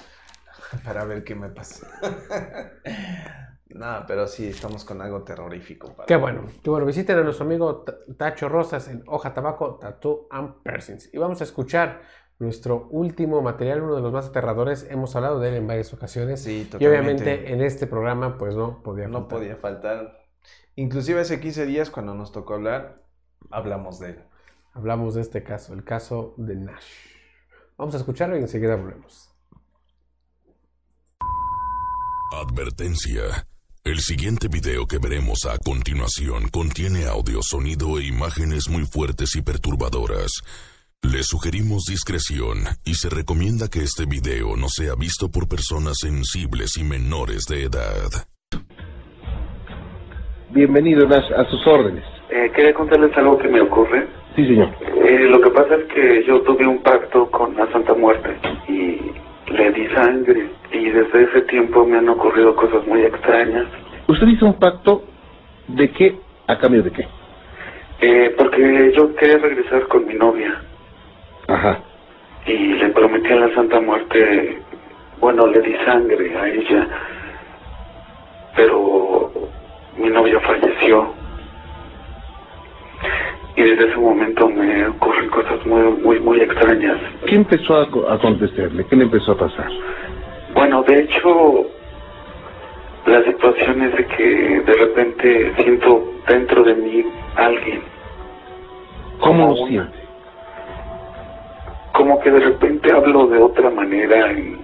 S3: Para ver qué me pasa. (laughs) no, pero sí, estamos con algo terrorífico.
S1: Qué bueno. Qué bueno. Visiten a nuestro amigo Tacho Rosas en Hoja Tabaco, Tattoo and Persons. Y vamos a escuchar nuestro último material, uno de los más aterradores. Hemos hablado de él en varias ocasiones.
S3: Sí,
S1: totalmente. Y obviamente en este programa, pues no podía
S3: faltar. No podía faltar. Inclusive hace 15 días cuando nos tocó hablar, hablamos de él.
S1: Hablamos de este caso, el caso de Nash. Vamos a escucharlo y enseguida volvemos.
S2: Advertencia. El siguiente video que veremos a continuación contiene audio, sonido e imágenes muy fuertes y perturbadoras. Le sugerimos discreción y se recomienda que este video no sea visto por personas sensibles y menores de edad.
S11: Bienvenido a sus órdenes.
S13: Eh, quería contarles algo que me ocurre.
S11: Sí, señor.
S13: Eh, lo que pasa es que yo tuve un pacto con la Santa Muerte y le di sangre y desde ese tiempo me han ocurrido cosas muy extrañas.
S11: ¿Usted hizo un pacto de qué a cambio de qué?
S13: Eh, porque yo quería regresar con mi novia.
S11: Ajá.
S13: Y le prometí a la Santa Muerte, bueno, le di sangre a ella, pero mi novia falleció. Y desde ese momento me ocurren cosas muy, muy, muy extrañas.
S11: ¿Qué empezó a, a contestarle? ¿Qué le empezó a pasar?
S13: Bueno, de hecho, la situación es de que de repente siento dentro de mí alguien.
S11: ¿Cómo lo siente?
S13: Como que de repente hablo de otra manera en,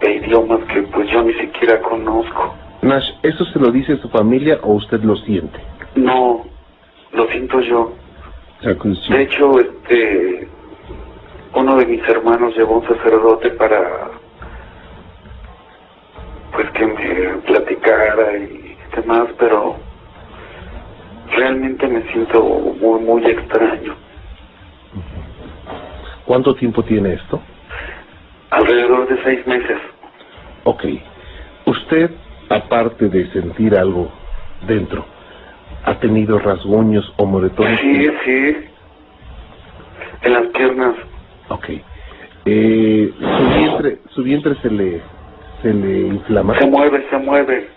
S13: de idiomas que pues yo ni siquiera conozco.
S11: Nash, ¿eso se lo dice su familia o usted lo siente?
S13: No, lo siento yo. De hecho, este, uno de mis hermanos llevó un sacerdote para, pues que me platicara y demás, pero realmente me siento muy, muy extraño.
S11: ¿Cuánto tiempo tiene esto?
S13: Alrededor de seis meses.
S11: Ok. Usted, aparte de sentir algo dentro, ¿ha tenido rasguños o moretones?
S13: Sí, sí. En las piernas.
S11: Ok. Eh, su vientre, su vientre se le, se le inflama.
S13: Se mueve, se mueve.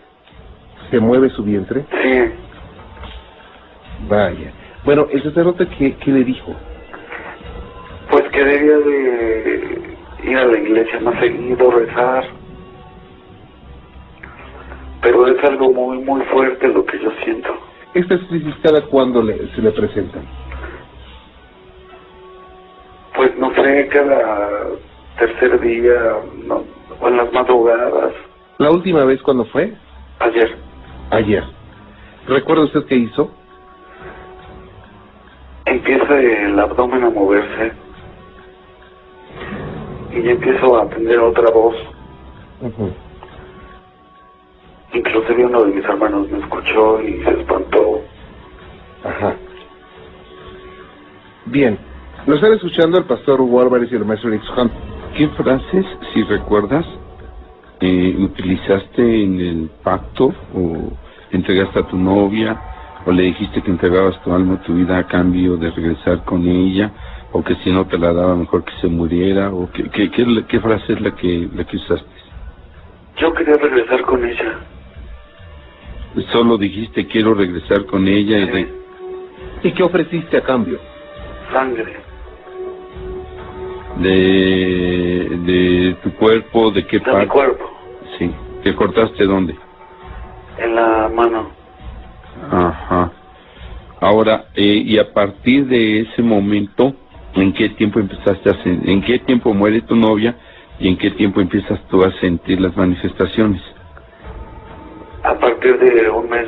S11: ¿Se mueve su vientre?
S13: Sí.
S11: Vaya. Bueno, el sacerdote, ¿qué, qué le dijo?
S13: Pues que debía de ir a la iglesia más seguido, rezar. Pero es algo muy, muy fuerte lo que yo siento.
S11: ¿Estas crisis cada cuándo le, se le presentan?
S13: Pues no sé, cada tercer día, no, o en las madrugadas.
S11: ¿La última vez cuándo fue?
S13: Ayer.
S11: Ayer. ¿Recuerda usted qué hizo?
S13: Empieza el abdomen a moverse. Y empiezo a tener otra voz. Inclusive uno de mis hermanos me escuchó y se espantó.
S11: Ajá. Bien. Lo están escuchando el pastor Hugo Álvarez y el maestro Alex Hunt.
S14: ¿Qué frases, si recuerdas, eh, utilizaste en el pacto o entregaste a tu novia o le dijiste que entregabas tu alma, tu vida a cambio de regresar con ella o que si no te la daba mejor que se muriera o qué, qué, qué, qué frase es la que, la que usaste?
S13: Yo quería regresar con ella.
S14: Solo dijiste quiero regresar con ella y, re-
S11: ¿Y qué ofreciste a cambio?
S13: Sangre.
S14: de, de tu cuerpo, de qué
S13: De mi
S14: parte.
S13: cuerpo.
S14: Sí. ¿Te cortaste dónde?
S13: En la mano.
S14: Ajá. Ahora, eh, y a partir de ese momento, ¿en qué tiempo empezaste a sen- en qué tiempo muere tu novia y en qué tiempo empiezas tú a sentir las manifestaciones?
S13: A partir de un mes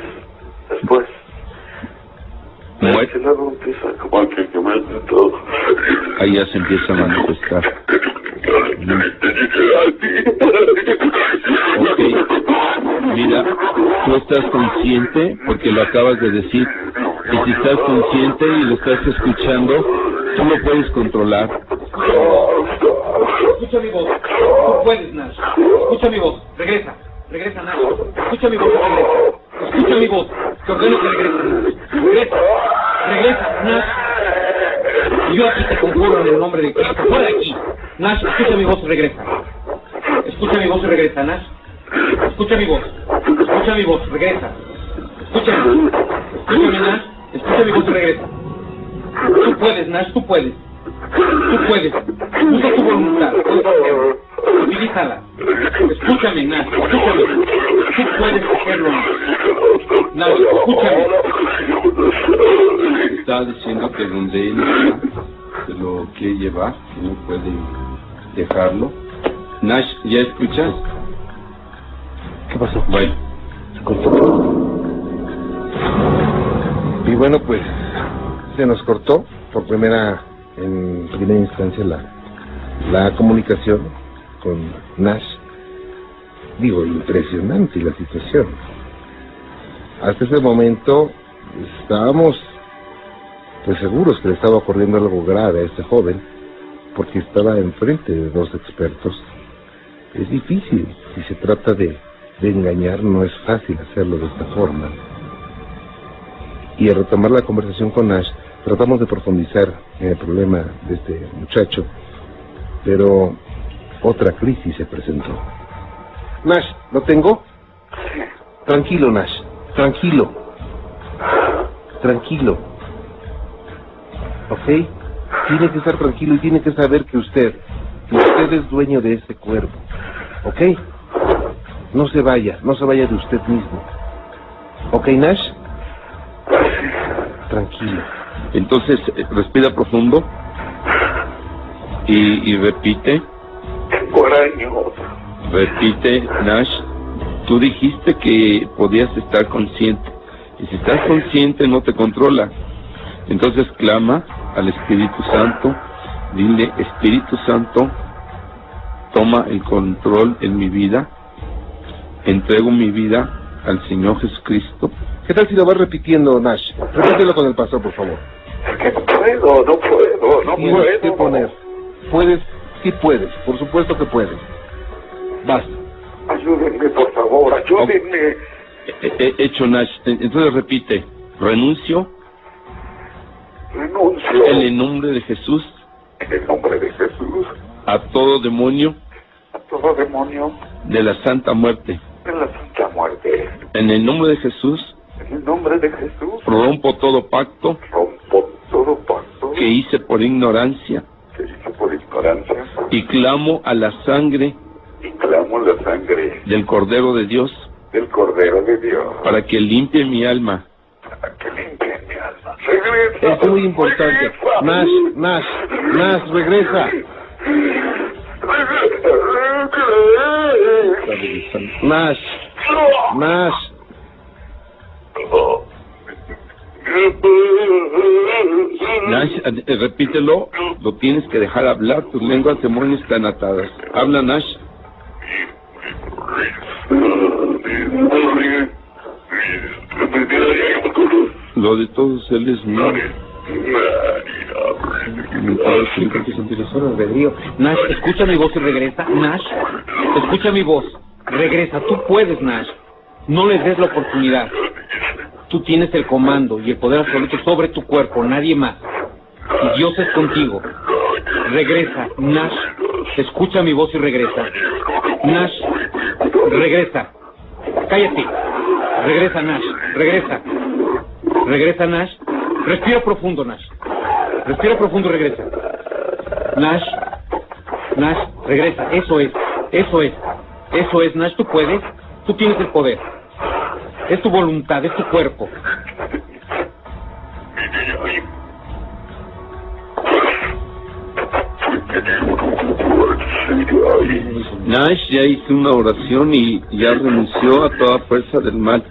S13: después. Y luego empieza como que, que me hace todo.
S14: ahí ya se empieza a manifestar. Ok. Mira, tú estás consciente porque lo acabas de decir. Y si estás consciente y lo estás escuchando, tú lo puedes controlar.
S15: Escucha mi voz. Tú puedes, Nash. Escucha mi voz. Regresa. Regresa, Nash. Escucha mi voz regresa. Escucha mi voz. Te ordeno que regreses. Regresa. Regresa, Nash. Y yo aquí te conjuro en el nombre de Cristo. Fuera de aquí. Nash, escucha mi voz y regresa. Escucha mi voz y regresa, Nash. Escucha mi voz. Escucha mi voz. Regresa. Escúchame. Escúchame, Nash. Escucha mi voz y regresa. Tú puedes, Nash. Tú puedes. Tú puedes. Usa tu voluntad. Utilízala. Escúchame, Nash. Escúchame. Tú puedes hacerlo, Nash. Escúchame.
S14: Está diciendo que donde él se lo quiere llevar, no puede dejarlo. Nash, ¿ya escuchas?
S11: ¿Qué pasó?
S14: Bueno,
S11: Se cortó. Y bueno, pues se nos cortó por primera, en primera instancia la, la comunicación con Nash. Digo, impresionante la situación. Hasta ese momento estábamos pues seguros que le estaba ocurriendo algo grave a este joven, porque estaba enfrente de dos expertos. Es difícil, si se trata de, de engañar, no es fácil hacerlo de esta forma. Y al retomar la conversación con Nash, tratamos de profundizar en el problema de este muchacho, pero otra crisis se presentó. Nash, ¿lo tengo? Tranquilo, Nash, tranquilo. Tranquilo. ¿Ok? Tiene que estar tranquilo y tiene que saber que usted, que usted es dueño de este cuerpo. ¿Ok? No se vaya, no se vaya de usted mismo. ¿Ok, Nash? Tranquilo.
S14: Entonces eh, respira profundo y, y repite, repite, Nash. Tú dijiste que podías estar consciente. Y si estás consciente no te controla. Entonces clama al Espíritu Santo, dile, Espíritu Santo, toma el control en mi vida, entrego mi vida al Señor Jesucristo.
S11: ¿Qué tal si lo vas repitiendo, Nash? Repítelo con el pastor, por favor.
S13: Que no puedo, no puedo, no
S11: Tienes que
S13: puedo.
S11: poner. Puedes,
S14: Sí puedes, por supuesto que puedes. Basta.
S13: Ayúdenme, por favor, ayúdenme.
S14: He- he hecho Nash. Entonces repite, renuncio
S13: Renuncio
S14: en el nombre de Jesús
S13: en el nombre de Jesús
S14: a todo demonio
S13: a todo demonio
S14: de la santa muerte.
S13: de la santa muerte.
S14: En el nombre de Jesús
S13: En el nombre de Jesús
S14: rompo todo pacto
S13: rompo todo pacto
S14: que hice por ignorancia
S13: que hice por ignorancia
S14: y clamo a la sangre
S13: y clamo la sangre
S14: del Cordero de Dios
S13: del Cordero de Dios
S14: para que limpie mi alma.
S13: para que limpie mi alma. Regresa.
S5: Es muy importante. Nash, Nash, Nash, regresa. Nash, Nash.
S14: Nash, eh, repítelo, lo tienes que dejar hablar, tus lenguas demonios están atadas. Habla Nash. Lo de todos él es mío.
S15: Nash, escucha mi voz y regresa. Nash, escucha mi voz. Regresa, tú puedes, Nash. No les des la oportunidad. Tú tienes el comando y el poder absoluto sobre tu cuerpo, nadie más. Y Dios es contigo. Regresa, Nash. Escucha mi voz y regresa. Nash, regresa. Cállate. Regresa, Nash. Regresa. Regresa, Nash. Respira profundo, Nash. Respira profundo y regresa. Nash. Nash, regresa. Eso es. Eso es. Eso es, Nash. Tú puedes. Tú tienes el poder. Es tu voluntad, es tu cuerpo.
S14: Nash ya hizo una oración y ya renunció a toda fuerza del mal.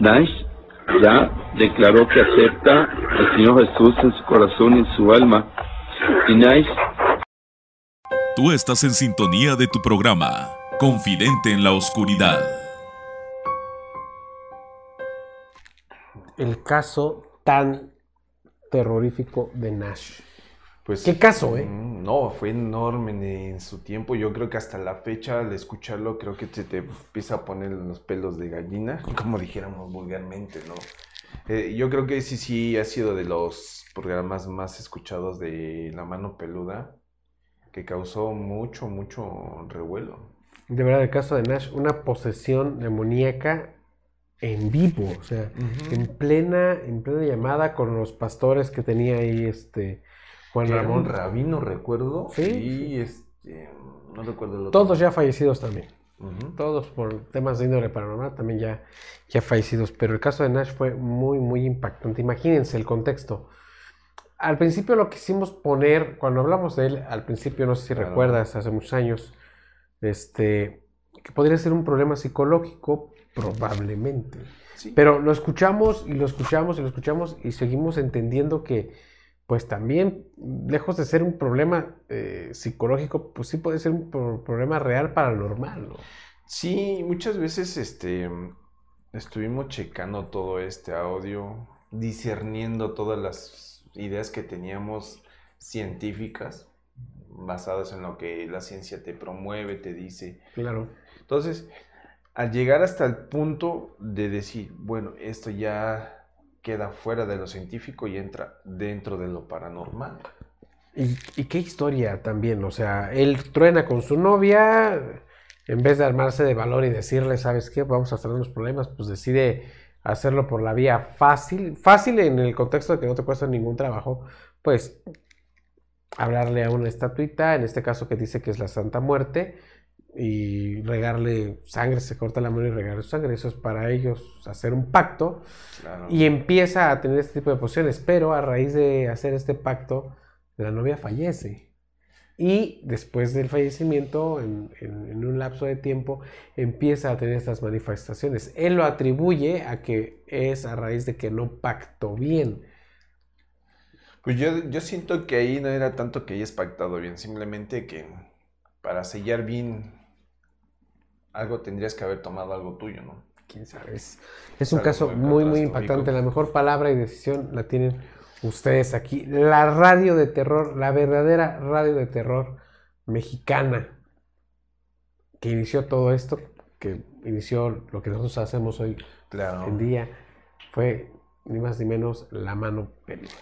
S14: Nash ya declaró que acepta al Señor Jesús en su corazón y en su alma. Y Nash
S9: Tú estás en sintonía de tu programa, Confidente en la Oscuridad.
S1: El caso tan terrorífico de Nash.
S3: Pues,
S1: ¿Qué caso, eh?
S3: mm, No, fue enorme en, en su tiempo. Yo creo que hasta la fecha, al escucharlo, creo que se te empieza a poner los pelos de gallina, (laughs) como dijéramos vulgarmente, ¿no? Eh, yo creo que sí, sí ha sido de los programas más escuchados de La Mano Peluda, que causó mucho, mucho revuelo.
S1: De verdad, el caso de Nash, una posesión demoníaca en vivo, o sea, en plena, en plena llamada con los pastores que tenía ahí este Juan
S3: era
S1: Ramón.
S3: un rabino, recuerdo.
S1: Sí,
S3: Y este, no recuerdo el otro.
S1: Todos ya fallecidos también. Todos por temas de índole paranormal también ya, ya fallecidos. Pero el caso de Nash fue muy, muy impactante. Imagínense el contexto. Al principio lo quisimos poner, cuando hablamos de él, al principio, no sé si
S3: Claro.
S1: recuerdas, hace muchos años, este, que podría ser un problema psicológico, probablemente.
S3: Sí.
S1: Pero lo escuchamos y lo escuchamos y lo escuchamos y seguimos entendiendo que, pues también, lejos de ser un problema eh, psicológico, pues sí puede ser un pro- problema real paranormal, ¿no?
S3: Sí, muchas veces este estuvimos checando todo este audio, discerniendo todas las ideas que teníamos científicas, basadas en lo que la ciencia te promueve, te dice.
S1: Claro.
S3: Entonces, al llegar hasta el punto de decir, bueno, esto ya queda fuera de lo científico y entra dentro de lo paranormal.
S1: Y, qué historia también, o sea, él truena con su novia, en vez de armarse de valor y decirle, ¿sabes qué? Vamos a tener unos problemas, pues decide hacerlo por la vía fácil, fácil en el contexto de que no te cuesta ningún trabajo, pues hablarle a una estatuita, en este caso que dice que es la Santa Muerte, y regarle sangre, se corta la mano y regarle sangre, eso es para ellos hacer un pacto,
S3: Claro.
S1: y empieza a tener este tipo de posiciones, pero a raíz de hacer este pacto, la novia fallece. Y después del fallecimiento, en, en- en un lapso de tiempo, empieza a tener estas manifestaciones. Él lo atribuye a que es a raíz de que no pactó bien.
S3: Pues yo, yo siento que ahí no era tanto que hayas pactado bien, simplemente que para sellar bien algo tendrías que haber tomado algo tuyo, ¿no?
S1: Quién sabe. Es, es un caso
S3: muy
S1: muy, impactante. La mejor palabra y decisión la tienen ustedes aquí. La radio de terror, la verdadera radio de terror mexicana que inició todo esto, que inició lo que nosotros hacemos hoy en día, fue ni más ni menos la mano peluda.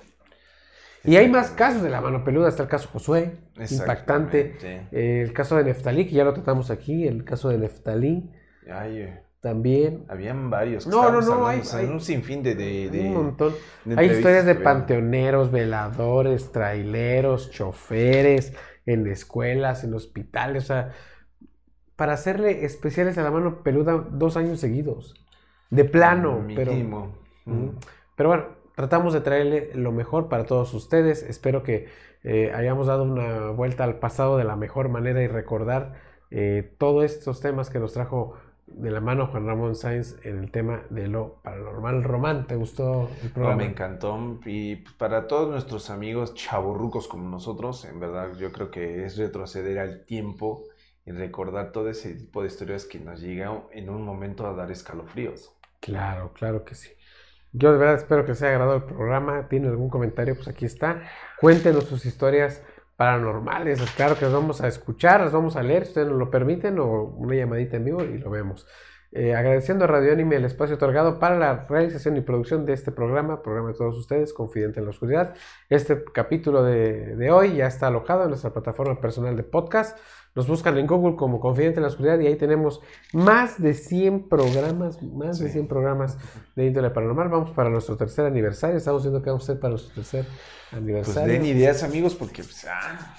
S1: Y hay más casos de la mano peluda, está el caso Josué, impactante, eh, el caso de Neftalí, que ya lo tratamos aquí, el caso de Neftalí.
S3: Ay,
S1: también.
S3: Habían varios.
S1: No, no, no,
S3: hay,
S1: hay,
S3: un sinfín de, de,
S1: un montón. hay historias de panteoneros, veladores, traileros, choferes, en escuelas, en hospitales, o sea, para hacerle especiales a la mano peluda dos años seguidos. De plano,
S3: Mínimo.
S1: pero. Mm. Pero bueno, tratamos de traerle lo mejor para todos ustedes. Espero que eh, hayamos dado una vuelta al pasado de la mejor manera y recordar eh, todos estos temas que nos trajo de la mano Juan Ramón Sáenz en el tema de lo paranormal. Román, ¿te gustó el programa?
S3: me encantó. Y pues, para todos nuestros amigos chaburrucos como nosotros, en verdad yo creo que es retroceder al tiempo y recordar todo ese tipo de historias que nos llegan en un momento a dar escalofríos.
S1: Claro, claro que sí. Yo de verdad espero que les haya agradado el programa. ¿Tienen algún comentario? Pues aquí está. Cuéntenos sus historias paranormales. Claro que las vamos a escuchar, las vamos a leer, si ustedes nos lo permiten, o una llamadita en vivo y lo vemos. Eh, agradeciendo a Radio Anime el espacio otorgado para la realización y producción de este programa, programa de todos ustedes, Confidente en la Oscuridad. Este capítulo de, de hoy ya está alojado en nuestra plataforma personal de podcast. Nos buscan en Google como Confidente en la Oscuridad y ahí tenemos más de 100 programas, más de 100 programas de índole paranormal. Vamos para nuestro tercer aniversario. Estamos viendo que vamos a hacer para nuestro tercer aniversario.
S3: Pues den ideas, amigos, porque... Pues, ah.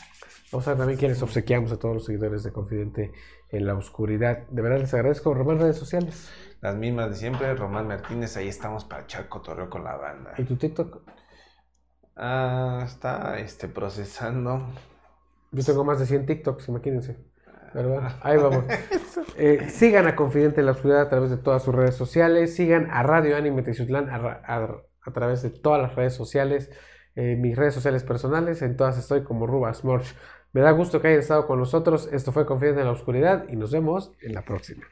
S1: Vamos a ver también quienes obsequiamos a todos los seguidores de Confidente en la Oscuridad. De verdad les agradezco. Román, redes sociales.
S3: Las mismas de siempre. Román Martínez, ahí estamos para echar cotorreo con la banda.
S1: ¿Y tu TikTok?
S3: Ah, está este, procesando.
S1: Yo tengo más de 100 TikToks, imagínense. Ahí vamos. (laughs) Eh, sigan a Confidente en la Oscuridad a través de todas sus redes sociales. Sigan a Radio Anime Tizutlán a, través de todas las redes sociales. Eh, mis redes sociales personales, en todas estoy como Rubas Morch. Me da gusto que hayan estado con nosotros. Esto fue Confidente en la Oscuridad y nos vemos en la próxima.